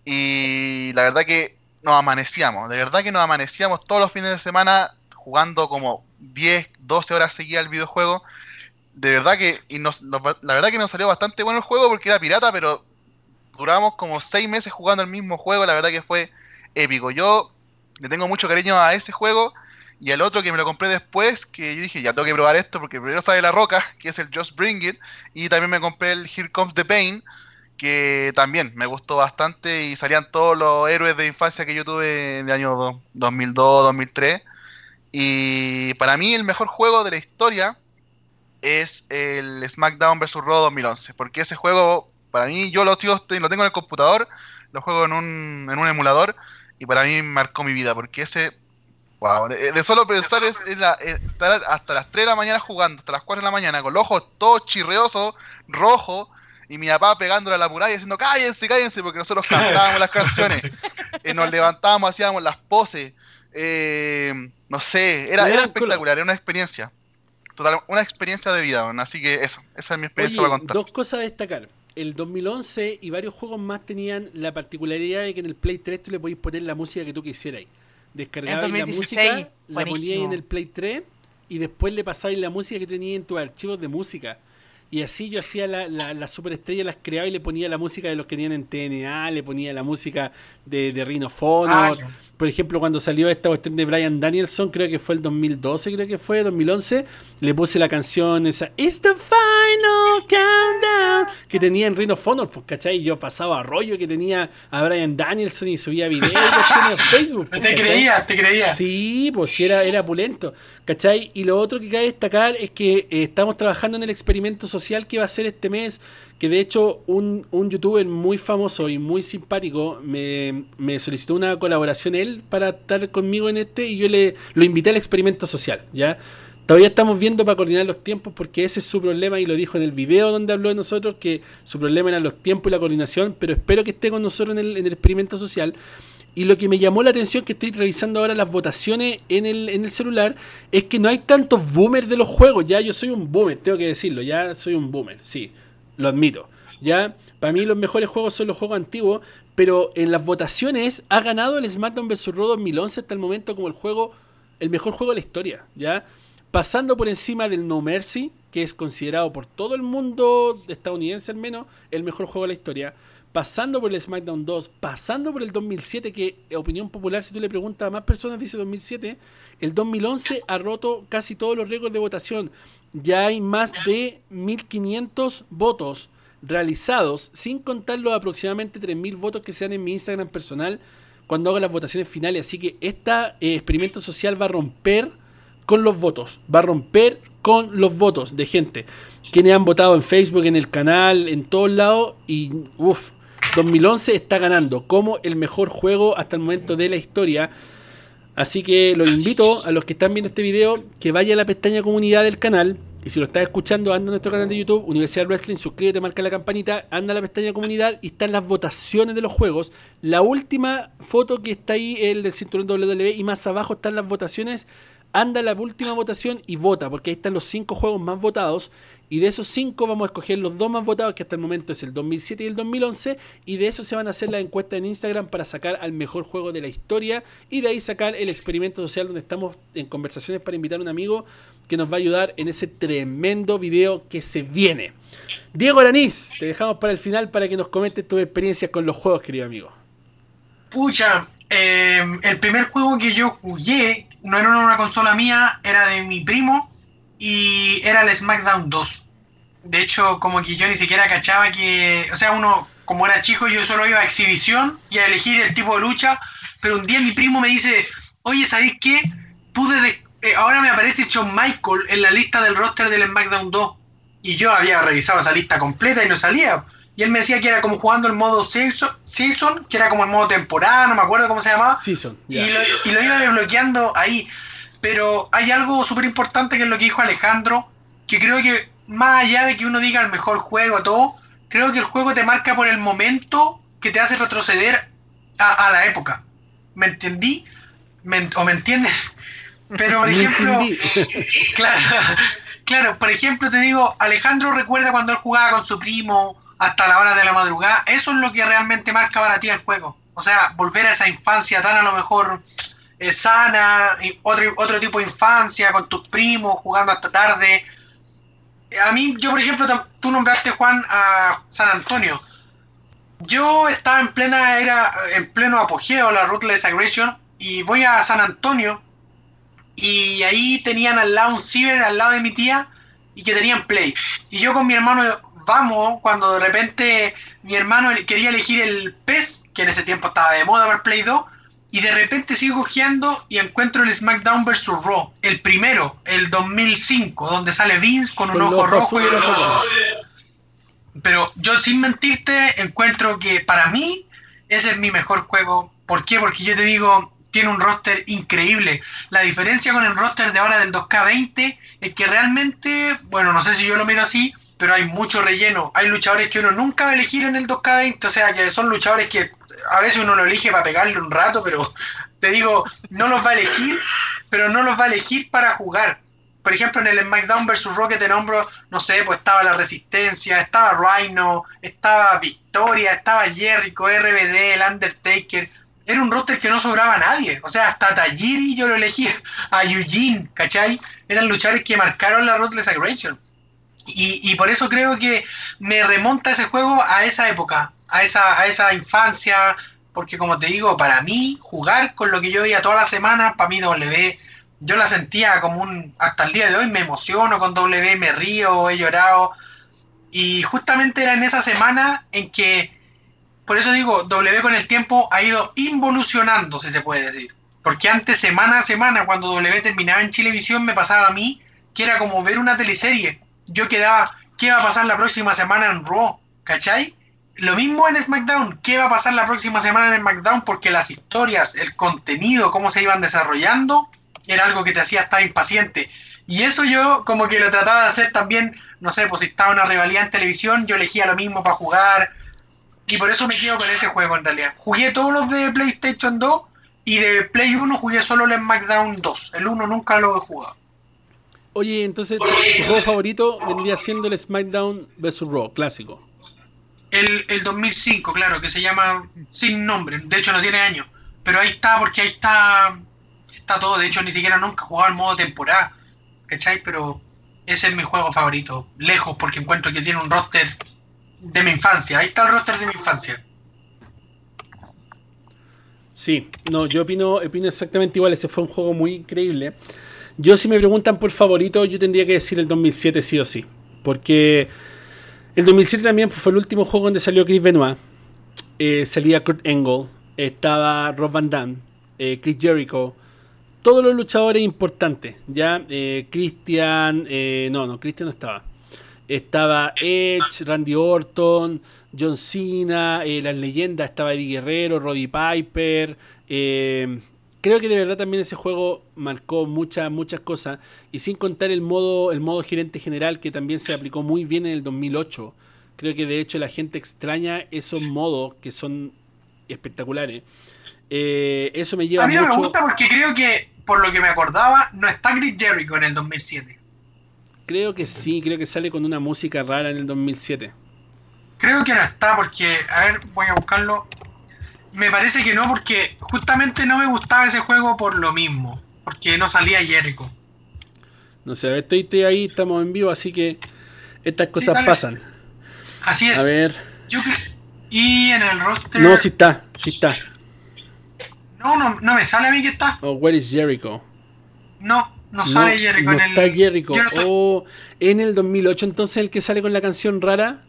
Y la verdad que nos amanecíamos, de verdad que nos amanecíamos todos los fines de semana jugando como 10, 12 horas seguidas al videojuego. De verdad que, y nos- nos- la verdad que nos salió bastante bueno el juego porque era pirata, pero duramos como 6 meses jugando el mismo juego, la verdad que fue épico. Yo le tengo mucho cariño a ese juego y al otro que me lo compré después, que yo dije, ya tengo que probar esto porque primero sale La Roca, que es el Just Bring It, y también me compré el Here Comes the Pain, que también me gustó bastante y salían todos los héroes de infancia que yo tuve en el año do- 2002, 2003. Y para mí el mejor juego de la historia es el SmackDown vs. Raw 2011, porque ese juego, para mí, yo lo, sigo, lo tengo en el computador, lo juego en un, en un emulador, y para mí marcó mi vida, porque ese, wow, de, solo pensar es, es la- es estar hasta las 3 de la mañana jugando, hasta las 4 de la mañana, con los ojos todos chirreosos, rojos, y mi papá pegándole a la muralla diciendo, cállense, cállense, porque nosotros cantábamos las canciones, eh, nos levantábamos, hacíamos las poses, eh, no sé, era, era espectacular, era una experiencia. Total, una experiencia de vida, así que eso, esa es mi experiencia Oye, para contar. dos cosas a destacar. El 2011 y varios juegos más tenían la particularidad de que en el Play 3 tú le podías poner la música que tú quisieras. Descargabas En la 2016, música, la ponías buenísimo. en el Play 3 y después le pasabas la música que tenías en tus archivos de música. Y así yo hacía la, la, la superestrella, las creaba y le ponía la música de los que tenían en TNA, le ponía la música de, de. Ah, Por ejemplo, cuando salió esta cuestión de Brian Danielson, creo que fue el 2012, creo que fue, 2011, le puse la canción esa, It's the final countdown, que tenía en Rhino Honor, pues, ¿cachai? Yo pasaba rollo que tenía a Brian Danielson y subía videos a Facebook. pues, Te creía, te creía. Sí, pues sí, era, era pulento. ¿Cachai? Y lo otro que cabe destacar es que eh, estamos trabajando en el experimento social que va a ser este mes. Que de hecho, un, un youtuber muy famoso y muy simpático me, me solicitó una colaboración él para estar conmigo en este y yo le lo invité al experimento social, ¿ya? Todavía estamos viendo para coordinar los tiempos porque ese es su problema y lo dijo en el video donde habló de nosotros que su problema eran los tiempos y la coordinación, pero espero que esté con nosotros en el, en el experimento social. Y lo que me llamó la atención, que estoy revisando ahora las votaciones en el, en el celular, es que no hay tantos boomers de los juegos. Ya yo soy un boomer, tengo que decirlo, ya soy un boomer, sí, lo admito. ¿ya? Para mí los mejores juegos son los juegos antiguos, pero en las votaciones ha ganado el SmackDown vs. Raw 2011 hasta el momento como el juego, el mejor juego de la historia, ¿ya? Pasando por encima del No Mercy, que es considerado por todo el mundo estadounidense al menos el mejor juego de la historia. Pasando por el SmackDown 2, pasando por el 2007, que opinión popular, si tú le preguntas a más personas, dice 2007. El 2011 ha roto casi todos los récords de votación. Ya hay más de 1500 votos realizados, sin contar los aproximadamente 3000 votos que se dan en mi Instagram personal cuando hago las votaciones finales. Así que este experimento social va a romper con los votos, va a romper con los votos de gente. Quienes han votado en Facebook, en el canal, en todos lados. Y uff, 2011 está ganando como el mejor juego hasta el momento de la historia. Así que los invito a los que están viendo este video que vaya a la pestaña comunidad del canal. Y si lo estás escuchando, anda a nuestro canal de YouTube, Universidad Wrestling, suscríbete, marca la campanita, anda a la pestaña comunidad y están las votaciones de los juegos. La última foto que está ahí es el del cinturón WWE y más abajo están las votaciones anda la última votación y vota, porque ahí están los cinco juegos más votados. Y de esos cinco vamos a escoger los dos más votados, que hasta el momento es el 2007 y el 2011. Y de eso se van a hacer las encuestas en Instagram para sacar al mejor juego de la historia. Y de ahí sacar el experimento social donde estamos en conversaciones para invitar a un amigo que nos va a ayudar en ese tremendo video que se viene. Diego Araniz, te dejamos para el final para que nos comentes tus experiencias con los juegos, querido amigo. Pucha, eh, el primer juego que yo jugué no era una consola mía, era de mi primo y era el SmackDown 2. De hecho, como que yo ni siquiera cachaba que, o sea, uno, como era chico, yo solo iba a exhibición y a elegir el tipo de lucha, pero un día mi primo me dice, oye, ¿sabéis qué? Pude, de, eh, ahora me aparece Shawn Michael en la lista del roster del SmackDown 2. Y yo había revisado esa lista completa y no salía. Y él me decía que era como jugando el modo season, que era como el modo temporada, no me acuerdo cómo se llamaba. Season, y, lo, iba desbloqueando ahí. Pero hay algo súper importante que es lo que dijo Alejandro, que creo que más allá de que uno diga el mejor juego, todo, creo que el juego te marca por el momento que te hace retroceder a, la época. ¿Me entendí? ¿O me entiendes? Pero, por ejemplo, claro, claro, por ejemplo, te digo, Alejandro recuerda cuando él jugaba con su primo hasta la hora de la madrugada, eso es lo que realmente marca para ti el juego. O sea, volver a esa infancia tan a lo mejor eh, sana, otro, otro tipo de infancia, con tus primos, jugando hasta tarde. A mí, yo por ejemplo, tú nombraste Juan a San Antonio. Yo estaba en plena era, en pleno apogeo la Ruthless Aggression y voy a San Antonio y ahí tenían al lado un ciber al lado de mi tía y que tenían play. Y yo con mi hermano vamos cuando de repente mi hermano quería elegir el PES, que en ese tiempo estaba de moda para el Play 2, y de repente sigo cojeando y encuentro el SmackDown vs. Raw, el primero, el 2005, donde sale Vince con un ojo rojo y el ojo rojo. Pero yo sin mentirte encuentro que para mí ese es mi mejor juego. ¿Por qué? Porque yo te digo, tiene un roster increíble. La diferencia con el roster de ahora del 2K20 es que realmente, bueno, no sé si yo lo miro así, pero hay mucho relleno. Hay luchadores que uno nunca va a elegir en el 2K20, o sea, que son luchadores que a veces uno lo elige para pegarle un rato, pero te digo, no los va a elegir, pero no los va a elegir para jugar. Por ejemplo, en el SmackDown vs. Rocket en hombro, no sé, pues estaba la Resistencia, estaba Rhino, estaba Victoria, estaba Jericho, RBD, el Undertaker. Era un roster que no sobraba a nadie. O sea, hasta Tajiri yo lo elegí, a Eugene, ¿cachai? Eran luchadores que marcaron la Ruthless Aggression. Y, por eso creo que me remonta ese juego a esa época, a esa, a esa infancia, porque como te digo, para mí, jugar con lo que yo veía toda la semana, para mí W, yo la sentía como un, hasta el día de hoy me emociono con W, me río, he llorado, y justamente era en esa semana en que, por eso digo, W con el tiempo ha ido involucionando, si se puede decir, porque antes, semana a semana, cuando W terminaba en Chilevisión, me pasaba a mí que era como ver una teleserie yo quedaba, ¿qué va a pasar la próxima semana en Raw? ¿Cachai? Lo mismo en SmackDown, ¿qué va a pasar la próxima semana en SmackDown? Porque las historias, el contenido, cómo se iban desarrollando, era algo que te hacía estar impaciente. Y eso yo como que lo trataba de hacer también, no sé, pues si estaba una rivalidad en televisión, yo elegía lo mismo para jugar. Y por eso me quedo con ese juego en realidad. Jugué todos los de PlayStation 2 y de Play 1 jugué solo el SmackDown 2. El 1 nunca lo he jugado. Oye, entonces tu juego favorito vendría siendo el SmackDown vs. Raw, clásico. El, el 2005, claro, que se llama sin nombre. De hecho, no tiene año. Pero ahí está, porque ahí está está todo. De hecho, ni siquiera nunca he jugado modo temporada. ¿Cachai? Pero ese es mi juego favorito. Lejos, porque encuentro que tiene un roster de mi infancia. Ahí está el roster de mi infancia. Sí, no, yo opino, opino exactamente igual. Ese fue un juego muy increíble. Yo, si me preguntan por favorito, yo tendría que decir el 2007 sí o sí. Porque el 2007 también fue el último juego donde salió Chris Benoit. Eh, salía Kurt Angle. Estaba Rob Van Damme. Eh, Chris Jericho. Todos los luchadores importantes. Ya, eh, Christian. no, no, Christian no estaba. Estaba Edge, Randy Orton, John Cena, las leyendas. Estaba Eddie Guerrero, Roddy Piper. Creo que de verdad también ese juego marcó muchas, muchas cosas. Y sin contar el modo, el modo gerente general que también se aplicó muy bien en el 2008. Creo que de hecho la gente extraña esos modos que son espectaculares. Eh, eso me lleva A mí no me gusta porque creo que, por lo que me acordaba, no está Chris Jericho en el 2007. Creo que sí, creo que sale con una música rara en el 2007. Creo que no está porque, a ver, voy a buscarlo. Me parece que no porque justamente no me gustaba ese juego por lo mismo. Porque no salía Jericho. No sé, a ver, estoy, estoy ahí, estamos en vivo, así que estas cosas pasan. Así es. A ver. Yo y en el roster... No, sí está, sí está. no, no, no me sale a mí que está. Oh, where is Jericho? No, no No, sale Jericho no en el... está Jericho. No estoy- Oh, en el 2008 entonces el que sale con la canción rara.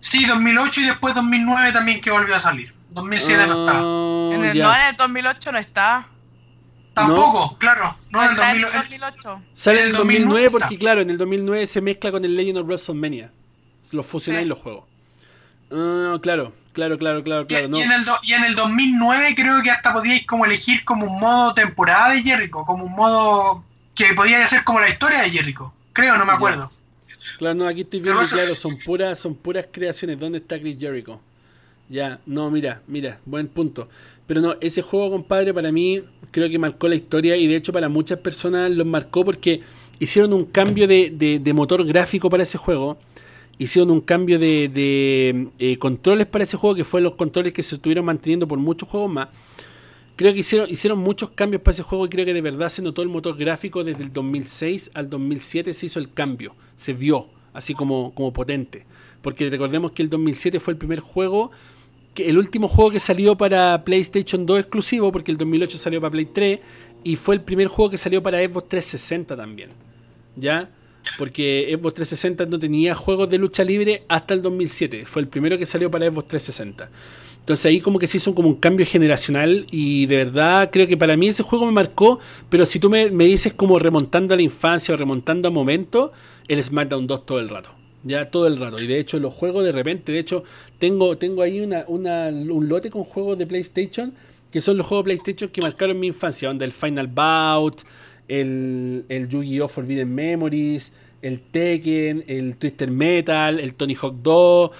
Sí, 2008 y después 2009 también que volvió a salir. 2007 no está. Ah, En el, ya. no, en el 2008 no está. Tampoco, claro. No, No en el está en el 2008. 2008. Sale en el el 2009 2009 porque, claro, en el 2009 se mezcla con el Legend of WrestleMania. Los fusionáis Sí. los juegos. Ah, claro, claro, claro, claro, Y, claro. No. y en el do- y en el 2009 creo que hasta podíais como elegir como un modo temporada de Jericho, como un modo que podíais hacer como la historia de Jericho. Creo, no me Ya. acuerdo. Claro, no, aquí estoy viendo, claro, son puras, son puras creaciones. ¿Dónde está Chris Jericho? Ya, no, mira, mira, buen punto. Pero no, ese juego, compadre, para mí creo que marcó la historia y de hecho para muchas personas los marcó porque hicieron un cambio de, de- motor gráfico para ese juego. Hicieron un cambio de, de, eh, controles para ese juego que fue los controles que se estuvieron manteniendo por muchos juegos más. Creo que hicieron, hicieron muchos cambios para ese juego y creo que de verdad se notó el motor gráfico desde el 2006 al 2007 se hizo el cambio, se vio así como, como potente. Porque recordemos que el 2007 fue el primer juego, el último juego que salió para PlayStation 2 exclusivo, porque el 2008 salió para Play 3 y fue el primer juego que salió para Xbox 360 también. ¿Ya? Porque Xbox 360 no tenía juegos de lucha libre hasta el 2007. Fue el primero que salió para Xbox 360. Entonces ahí como que se hizo como un cambio generacional y de verdad creo que para mí ese juego me marcó, pero si tú me, me dices como remontando a la infancia o remontando a momentos, el SmackDown 2 todo el rato. Ya todo el rato. Y de hecho los juegos de repente, de hecho tengo, tengo ahí una, una- un lote con juegos de PlayStation que son los juegos de PlayStation que marcaron mi infancia, donde el Final Bout, el, el Yu-Gi-Oh! Forbidden Memories, el Tekken, el Twister Metal, el Tony Hawk 2.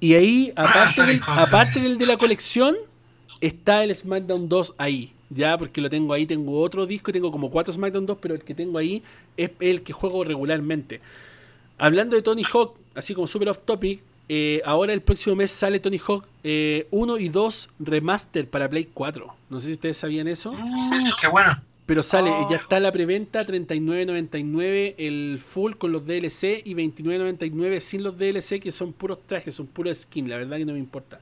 Y ahí, aparte, Tony del, aparte del de la colección, está el SmackDown 2 ahí. Ya, porque lo tengo ahí, tengo otro disco y tengo como cuatro SmackDown 2, pero el que tengo ahí es el que juego regularmente. Hablando de Tony Hawk, así como super off topic, eh, ahora el próximo mes sale Tony Hawk eh, 1 y 2 Remaster para Play 4. No sé si ustedes sabían eso. Mm, qué bueno. Pero sale, Oh. ya está la preventa, 39.99 el full con los DLC y 29.99 sin los DLC que son puros trajes, son puros skin, la verdad que no me importa.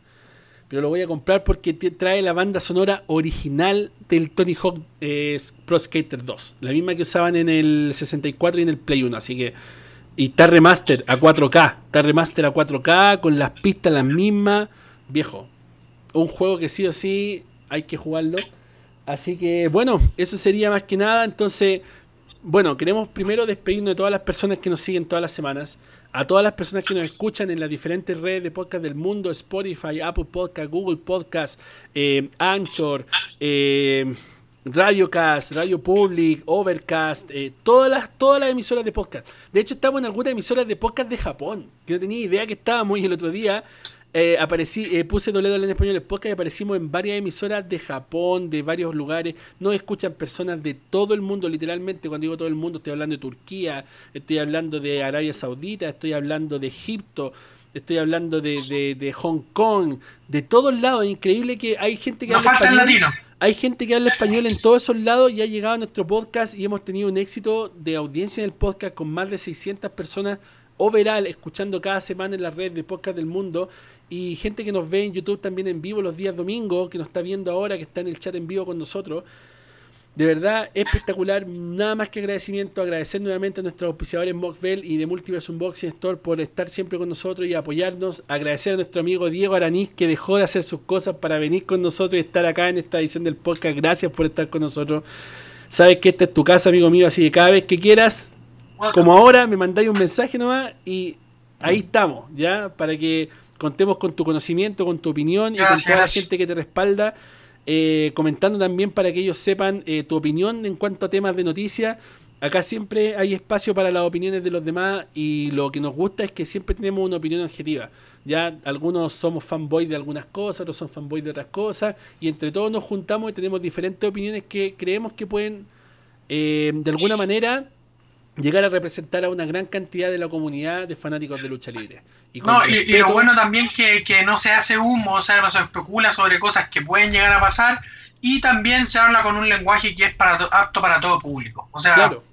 Pero lo voy a comprar porque trae la banda sonora original del Tony Hawk eh, Pro Skater 2, la misma que usaban en el 64 y en el Play 1, así que y está remaster a 4K, está remaster a 4K con las pistas las mismas, viejo. Un juego que sí o sí hay que jugarlo. Así que bueno, eso sería más que nada. Entonces, bueno, queremos primero despedirnos de todas las personas que nos siguen todas las semanas. A todas las personas que nos escuchan en las diferentes redes de podcast del mundo, Spotify, Apple Podcast, Google Podcast, eh, Anchor, eh, Radiocast, Radio Public, Overcast, eh, todas, las, todas las emisoras de podcast. De hecho, estamos en algunas emisoras de podcast de Japón, que no tenía idea que estábamos y el otro día eh, aparecí, eh, puse doble en español el podcast y aparecimos en varias emisoras de Japón, de varios lugares. Nos escuchan personas de todo el mundo, literalmente. Cuando digo todo el mundo, estoy hablando de Turquía, estoy hablando de Arabia Saudita, estoy hablando de Egipto, estoy hablando de, de, de Hong Kong, de todos lados. Increíble que hay gente que Nos habla falta el español. latino. Hay gente que habla español en todos esos lados y ha llegado a nuestro podcast y hemos tenido un éxito de audiencia en el podcast con más de 600 personas overall escuchando cada semana en la red de podcast del mundo y gente que nos ve en YouTube también en vivo los días domingos, que nos está viendo ahora, que está en el chat en vivo con nosotros. De verdad, espectacular. Nada más que agradecimiento. Agradecer nuevamente a nuestros auspiciadores Mockbell y de Multiverse Unboxing Store por estar siempre con nosotros y apoyarnos. Agradecer a nuestro amigo Diego Araniz que dejó de hacer sus cosas para venir con nosotros y estar acá en esta edición del podcast. Gracias por estar con nosotros. Sabes que esta es tu casa, amigo mío, así que cada vez que quieras, como ahora, me mandáis un mensaje nomás y ahí estamos, ¿ya? Para que contemos con tu conocimiento, con tu opinión y con toda la gente que te respalda. Eh, comentando también para que ellos sepan eh, tu opinión en cuanto a temas de noticias. Acá siempre hay espacio para las opiniones de los demás y lo que nos gusta es que siempre tenemos una opinión objetiva. Ya algunos somos fanboys de algunas cosas, otros son fanboys de otras cosas y entre todos nos juntamos y tenemos diferentes opiniones que creemos que pueden eh, de alguna manera llegar a representar a una gran cantidad de la comunidad de fanáticos de lucha libre. Y con No, y, y lo bueno también que, que no se hace humo, o sea, no se especula sobre cosas que pueden llegar a pasar y también se habla con un lenguaje que es para to- apto para todo público. O sea, Claro,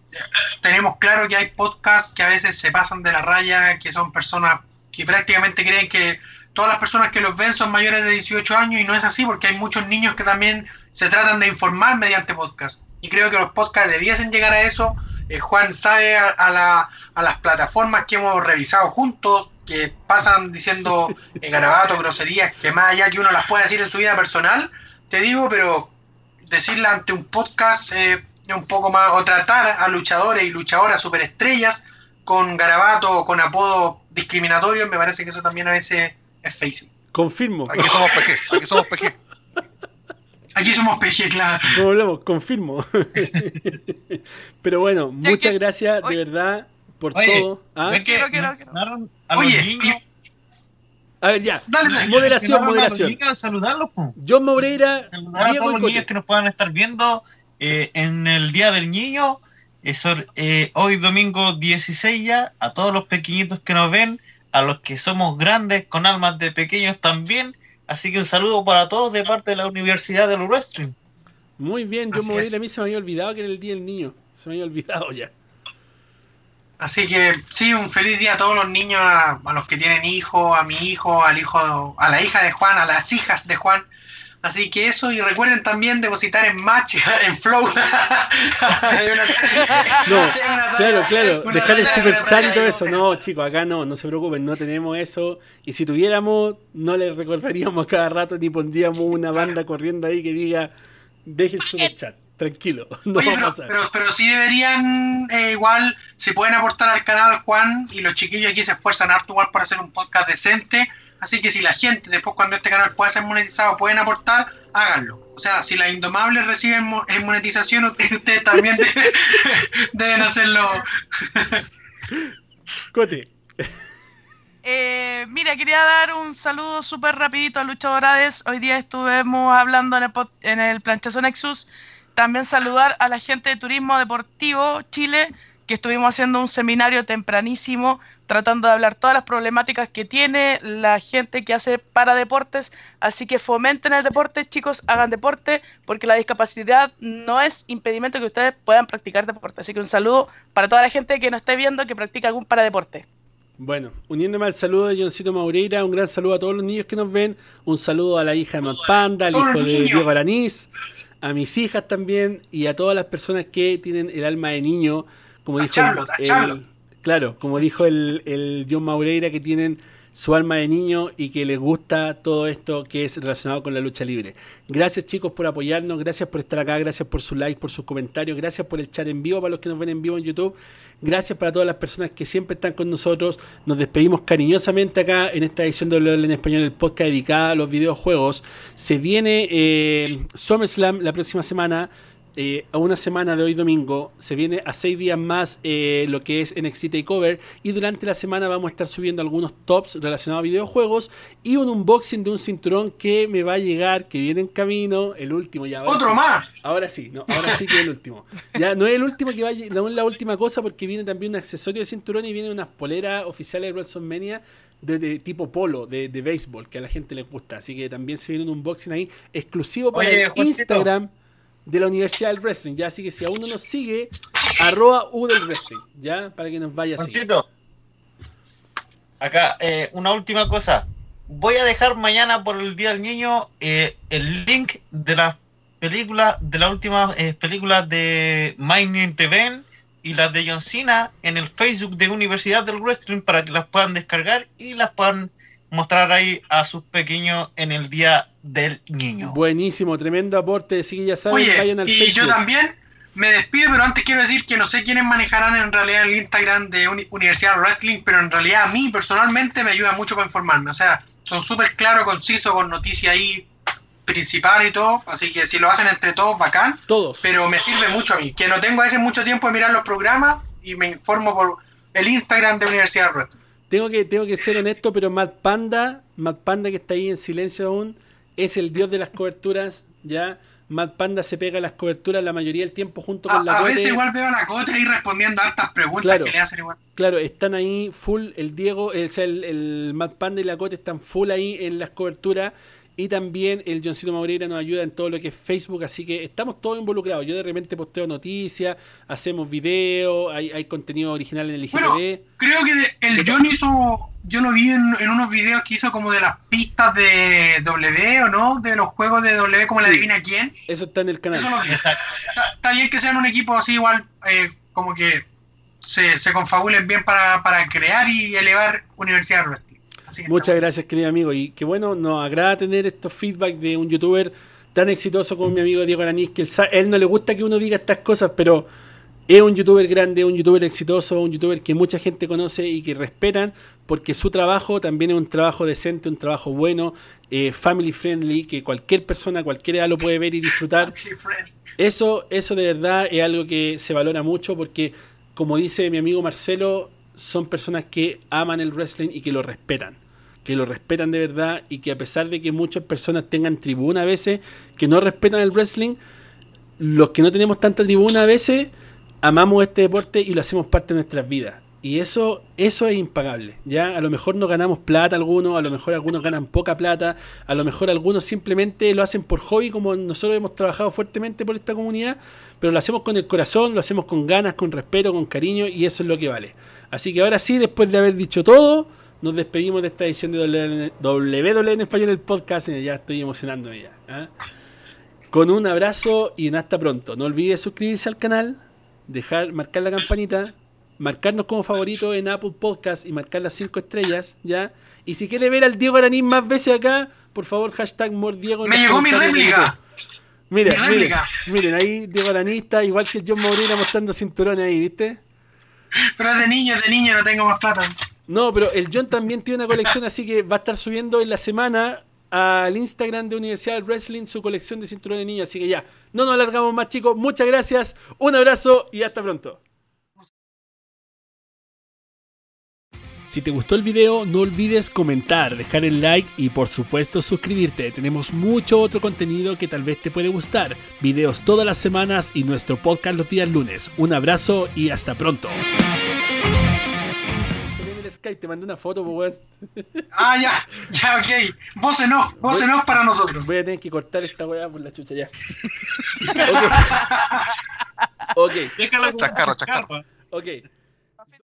tenemos claro que hay podcasts que a veces se pasan de la raya, que son personas que prácticamente creen que todas las personas que los ven son mayores de 18 años y no es así porque hay muchos niños que también se tratan de informar mediante podcast. Y creo que los podcasts debiesen llegar a eso. Eh, Juan sabe a, a la- a las plataformas que hemos revisado juntos, que pasan diciendo eh, garabatos, groserías, que más allá que uno las pueda decir en su vida personal, te digo, pero decirla ante un podcast eh, es un poco más, o tratar a luchadores y luchadoras superestrellas con garabato o con apodo discriminatorios, me parece que eso también a veces es facing. confirmo. Aquí somos PG, aquí somos PG. Aquí somos peje, claro. Como hablamos, confirmo. Pero bueno, Ya muchas que- gracias de verdad por Oye, todo. ¿Ah? Que a Oye, los niños. A ver, ya. Dale, dale. Moderación, mencionaron a los moderación. niños, saludarlos, po. John Moureira, Saludar a todos los niños que nos puedan estar viendo eh, en el Día del Niño. Eso, eh, hoy domingo 16 ya, a todos los pequeñitos que nos ven, a los que somos grandes con almas de pequeños también. Así que un saludo para todos de parte de la Universidad del Wrestling. Muy bien, John Así Moureira. es. A mí se me había olvidado que era el día del niño. Se me había olvidado ya. Así que sí, un feliz día a todos los niños, a, a los que tienen hijos, a mi hijo, al hijo, a la hija de Juan, a las hijas de Juan. Así que eso, y recuerden también depositar en Match, en Flow. No, claro, claro. Dejar el super chat y todo eso. No, chicos, acá no, no se preocupen, no tenemos eso. Y si tuviéramos, no les recordaríamos cada rato ni pondríamos una banda corriendo ahí que diga, deje el super chat. Tranquilo, no Oye, va a pero, pasar. pero, pero sí deberían, eh, igual, si pueden aportar al canal, Juan, y los chiquillos aquí se esfuerzan harto igual para hacer un podcast decente. Así que si la gente, después cuando este canal pueda ser monetizado, pueden aportar, háganlo. O sea, si las indomables reciben mo- eh, monetización, ustedes también de- deben hacerlo. Cote, Eh, mira, quería dar un saludo súper rapidito a Luchadorades. Hoy día estuvimos hablando en el, en el Planchazo Nexus. También saludar a la gente de Turismo Deportivo Chile, que estuvimos haciendo un seminario tempranísimo tratando de hablar todas las problemáticas que tiene la gente que hace para deportes. Así que fomenten el deporte, chicos, hagan deporte, porque la discapacidad no es impedimento que ustedes puedan practicar deporte. Así que un saludo para toda la gente que nos esté viendo que practica algún paradeporte. Bueno, uniéndome al saludo de Johncito Maureira, un gran saludo a todos los niños que nos ven, un saludo a la hija de Matt Panda, al hijo de. Diego Aranís, a mis hijas también y a todas las personas que tienen el alma de niño, como dijo el, claro, como dijo el, el John Maureira, que tienen su alma de niño y que les gusta todo esto que es relacionado con la lucha libre. Gracias chicos por apoyarnos, gracias por estar acá, gracias por su like, por sus comentarios, gracias por el chat en vivo para los que nos ven en vivo en YouTube. Gracias para todas las personas que siempre están con nosotros. Nos despedimos cariñosamente acá en esta edición de WL en español, el podcast dedicado a los videojuegos. Se viene eh, SummerSlam la próxima semana. Eh, a una semana de hoy domingo, se viene a seis días más eh, lo que es NXT Takeover y durante la semana vamos a estar subiendo algunos tops relacionados a videojuegos y un unboxing de un cinturón que me va a llegar, que viene en camino, el último ya. Otro sí. más. Ahora sí, no, ahora sí que es el último. Ya no es el último que vaya, no es la última cosa porque viene también un accesorio de cinturón y viene unas poleras oficiales de WrestleMania de, de tipo polo, de, de béisbol, que a la gente le gusta. Así que también se viene un unboxing ahí exclusivo para Oye, el Juancito. De la Universidad del Wrestling. Ya, así que si aún no nos sigue, arroba U del Wrestling, ya, para que nos vaya. Juancito, acá, eh, una última cosa. Voy a dejar mañana por el Día del Niño eh, el link de las películas, de las últimas eh, películas de New TV y las de John Cena en el Facebook de Universidad del Wrestling para que las puedan descargar y las puedan mostrar ahí a sus pequeños en el Día del Niño. Buenísimo, tremendo aporte. Así que ya saben, Oye, vayan al y Facebook. yo también me despido, pero antes quiero decir que no sé quiénes manejarán en realidad el Instagram de Uni- Universidad Wrestling, pero en realidad a mí personalmente me ayuda mucho para informarme. O sea, son súper claros, concisos, con noticias ahí principales y todo. Así que si lo hacen entre todos, bacán. Todos. Pero me sirve mucho a mí, que no tengo a veces mucho tiempo de mirar los programas y me informo por el Instagram de Universidad Wrestling. Tengo que, tengo que ser honesto, pero Matt Panda, Matt Panda que está ahí en silencio aún, es el dios de las coberturas, ¿ya? Matt Panda se pega las coberturas la mayoría del tiempo junto A, con la a veces igual veo a la Cote ahí respondiendo a hartas preguntas Claro. que le hacen igual. Claro, están ahí full, el Diego, o sea, el, el Matt Panda y la Cote están full ahí en las coberturas. Y también el Johncito Maureira nos ayuda en todo lo que es Facebook, así que estamos todos involucrados. Yo de repente posteo noticias, hacemos videos, hay, hay contenido original en el IGTV. Bueno, creo que el John hizo, yo lo vi en, en unos videos que hizo como de las pistas de W o no, de los juegos de W, como la Sí. adivina quién. Eso está en el canal. Eso lo vi. Exacto. Está, está bien que sean un equipo así igual, eh, como que se, se confabulen bien para, para crear y elevar Universidad Wrestling. Así que Muchas gracias, querido amigo. Y que bueno, nos agrada tener estos feedback de un youtuber tan exitoso como mi amigo Diego Aranís, que él, él no le gusta que uno diga estas cosas, pero es un youtuber grande, un youtuber exitoso, un youtuber que mucha gente conoce y que respetan, porque su trabajo también es un trabajo decente, un trabajo bueno, eh, family friendly, que cualquier persona, cualquiera edad lo puede ver y disfrutar. Eso, eso de verdad es algo que se valora mucho porque, como dice mi amigo Marcelo, son personas que aman el wrestling y que lo respetan. Que lo respetan de verdad y que a pesar de que muchas personas tengan tribuna a veces, que no respetan el wrestling, los que no tenemos tanta tribuna a veces, amamos este deporte y lo hacemos parte de nuestras vidas. Y eso, eso es impagable. ¿ya? A lo mejor no ganamos plata algunos, a lo mejor algunos ganan poca plata, a lo mejor algunos simplemente lo hacen por hobby, como nosotros hemos trabajado fuertemente por esta comunidad, pero lo hacemos con el corazón, lo hacemos con ganas, con respeto, con cariño, y eso es lo que vale. Así que ahora sí, después de haber dicho todo, nos despedimos de esta edición de WWE en español, el podcast, y ya estoy emocionándome ya. ¿ah? Con un abrazo y un hasta pronto. No olvides suscribirse al canal, dejar, marcar la campanita, marcarnos como favorito en Apple Podcast y marcar las 5 estrellas, ¿ya? Y si quiere ver al Diego Aranín más veces acá, por favor, hashtag MorDiego. Me llegó mi réplica. Mira, Mi miren, miren, ahí Diego Aranín está igual que John Moreira mostrando cinturones ahí, ¿viste? Pero es de niño, es de niño, no tengo más plata. No, pero el John también tiene una colección, así que va a estar subiendo en la semana al Instagram de Universidad Wrestling su colección de cinturones de niños. Así que ya, no nos alargamos más, chicos. Muchas gracias, un abrazo y hasta pronto. Si te gustó el video, no olvides comentar, dejar el like y por supuesto suscribirte. Tenemos mucho otro contenido que tal vez te puede gustar. Videos todas las semanas y nuestro podcast los días lunes. Un abrazo y hasta pronto. En Skype, te mandé una foto, pues, weón. Ah, ya, ya, ok. Vos en off, vos en off para nosotros. Voy a tener que cortar esta weá por la chucha ya. ok. Ok, Déjalo como Chascarro, chascarro. ok.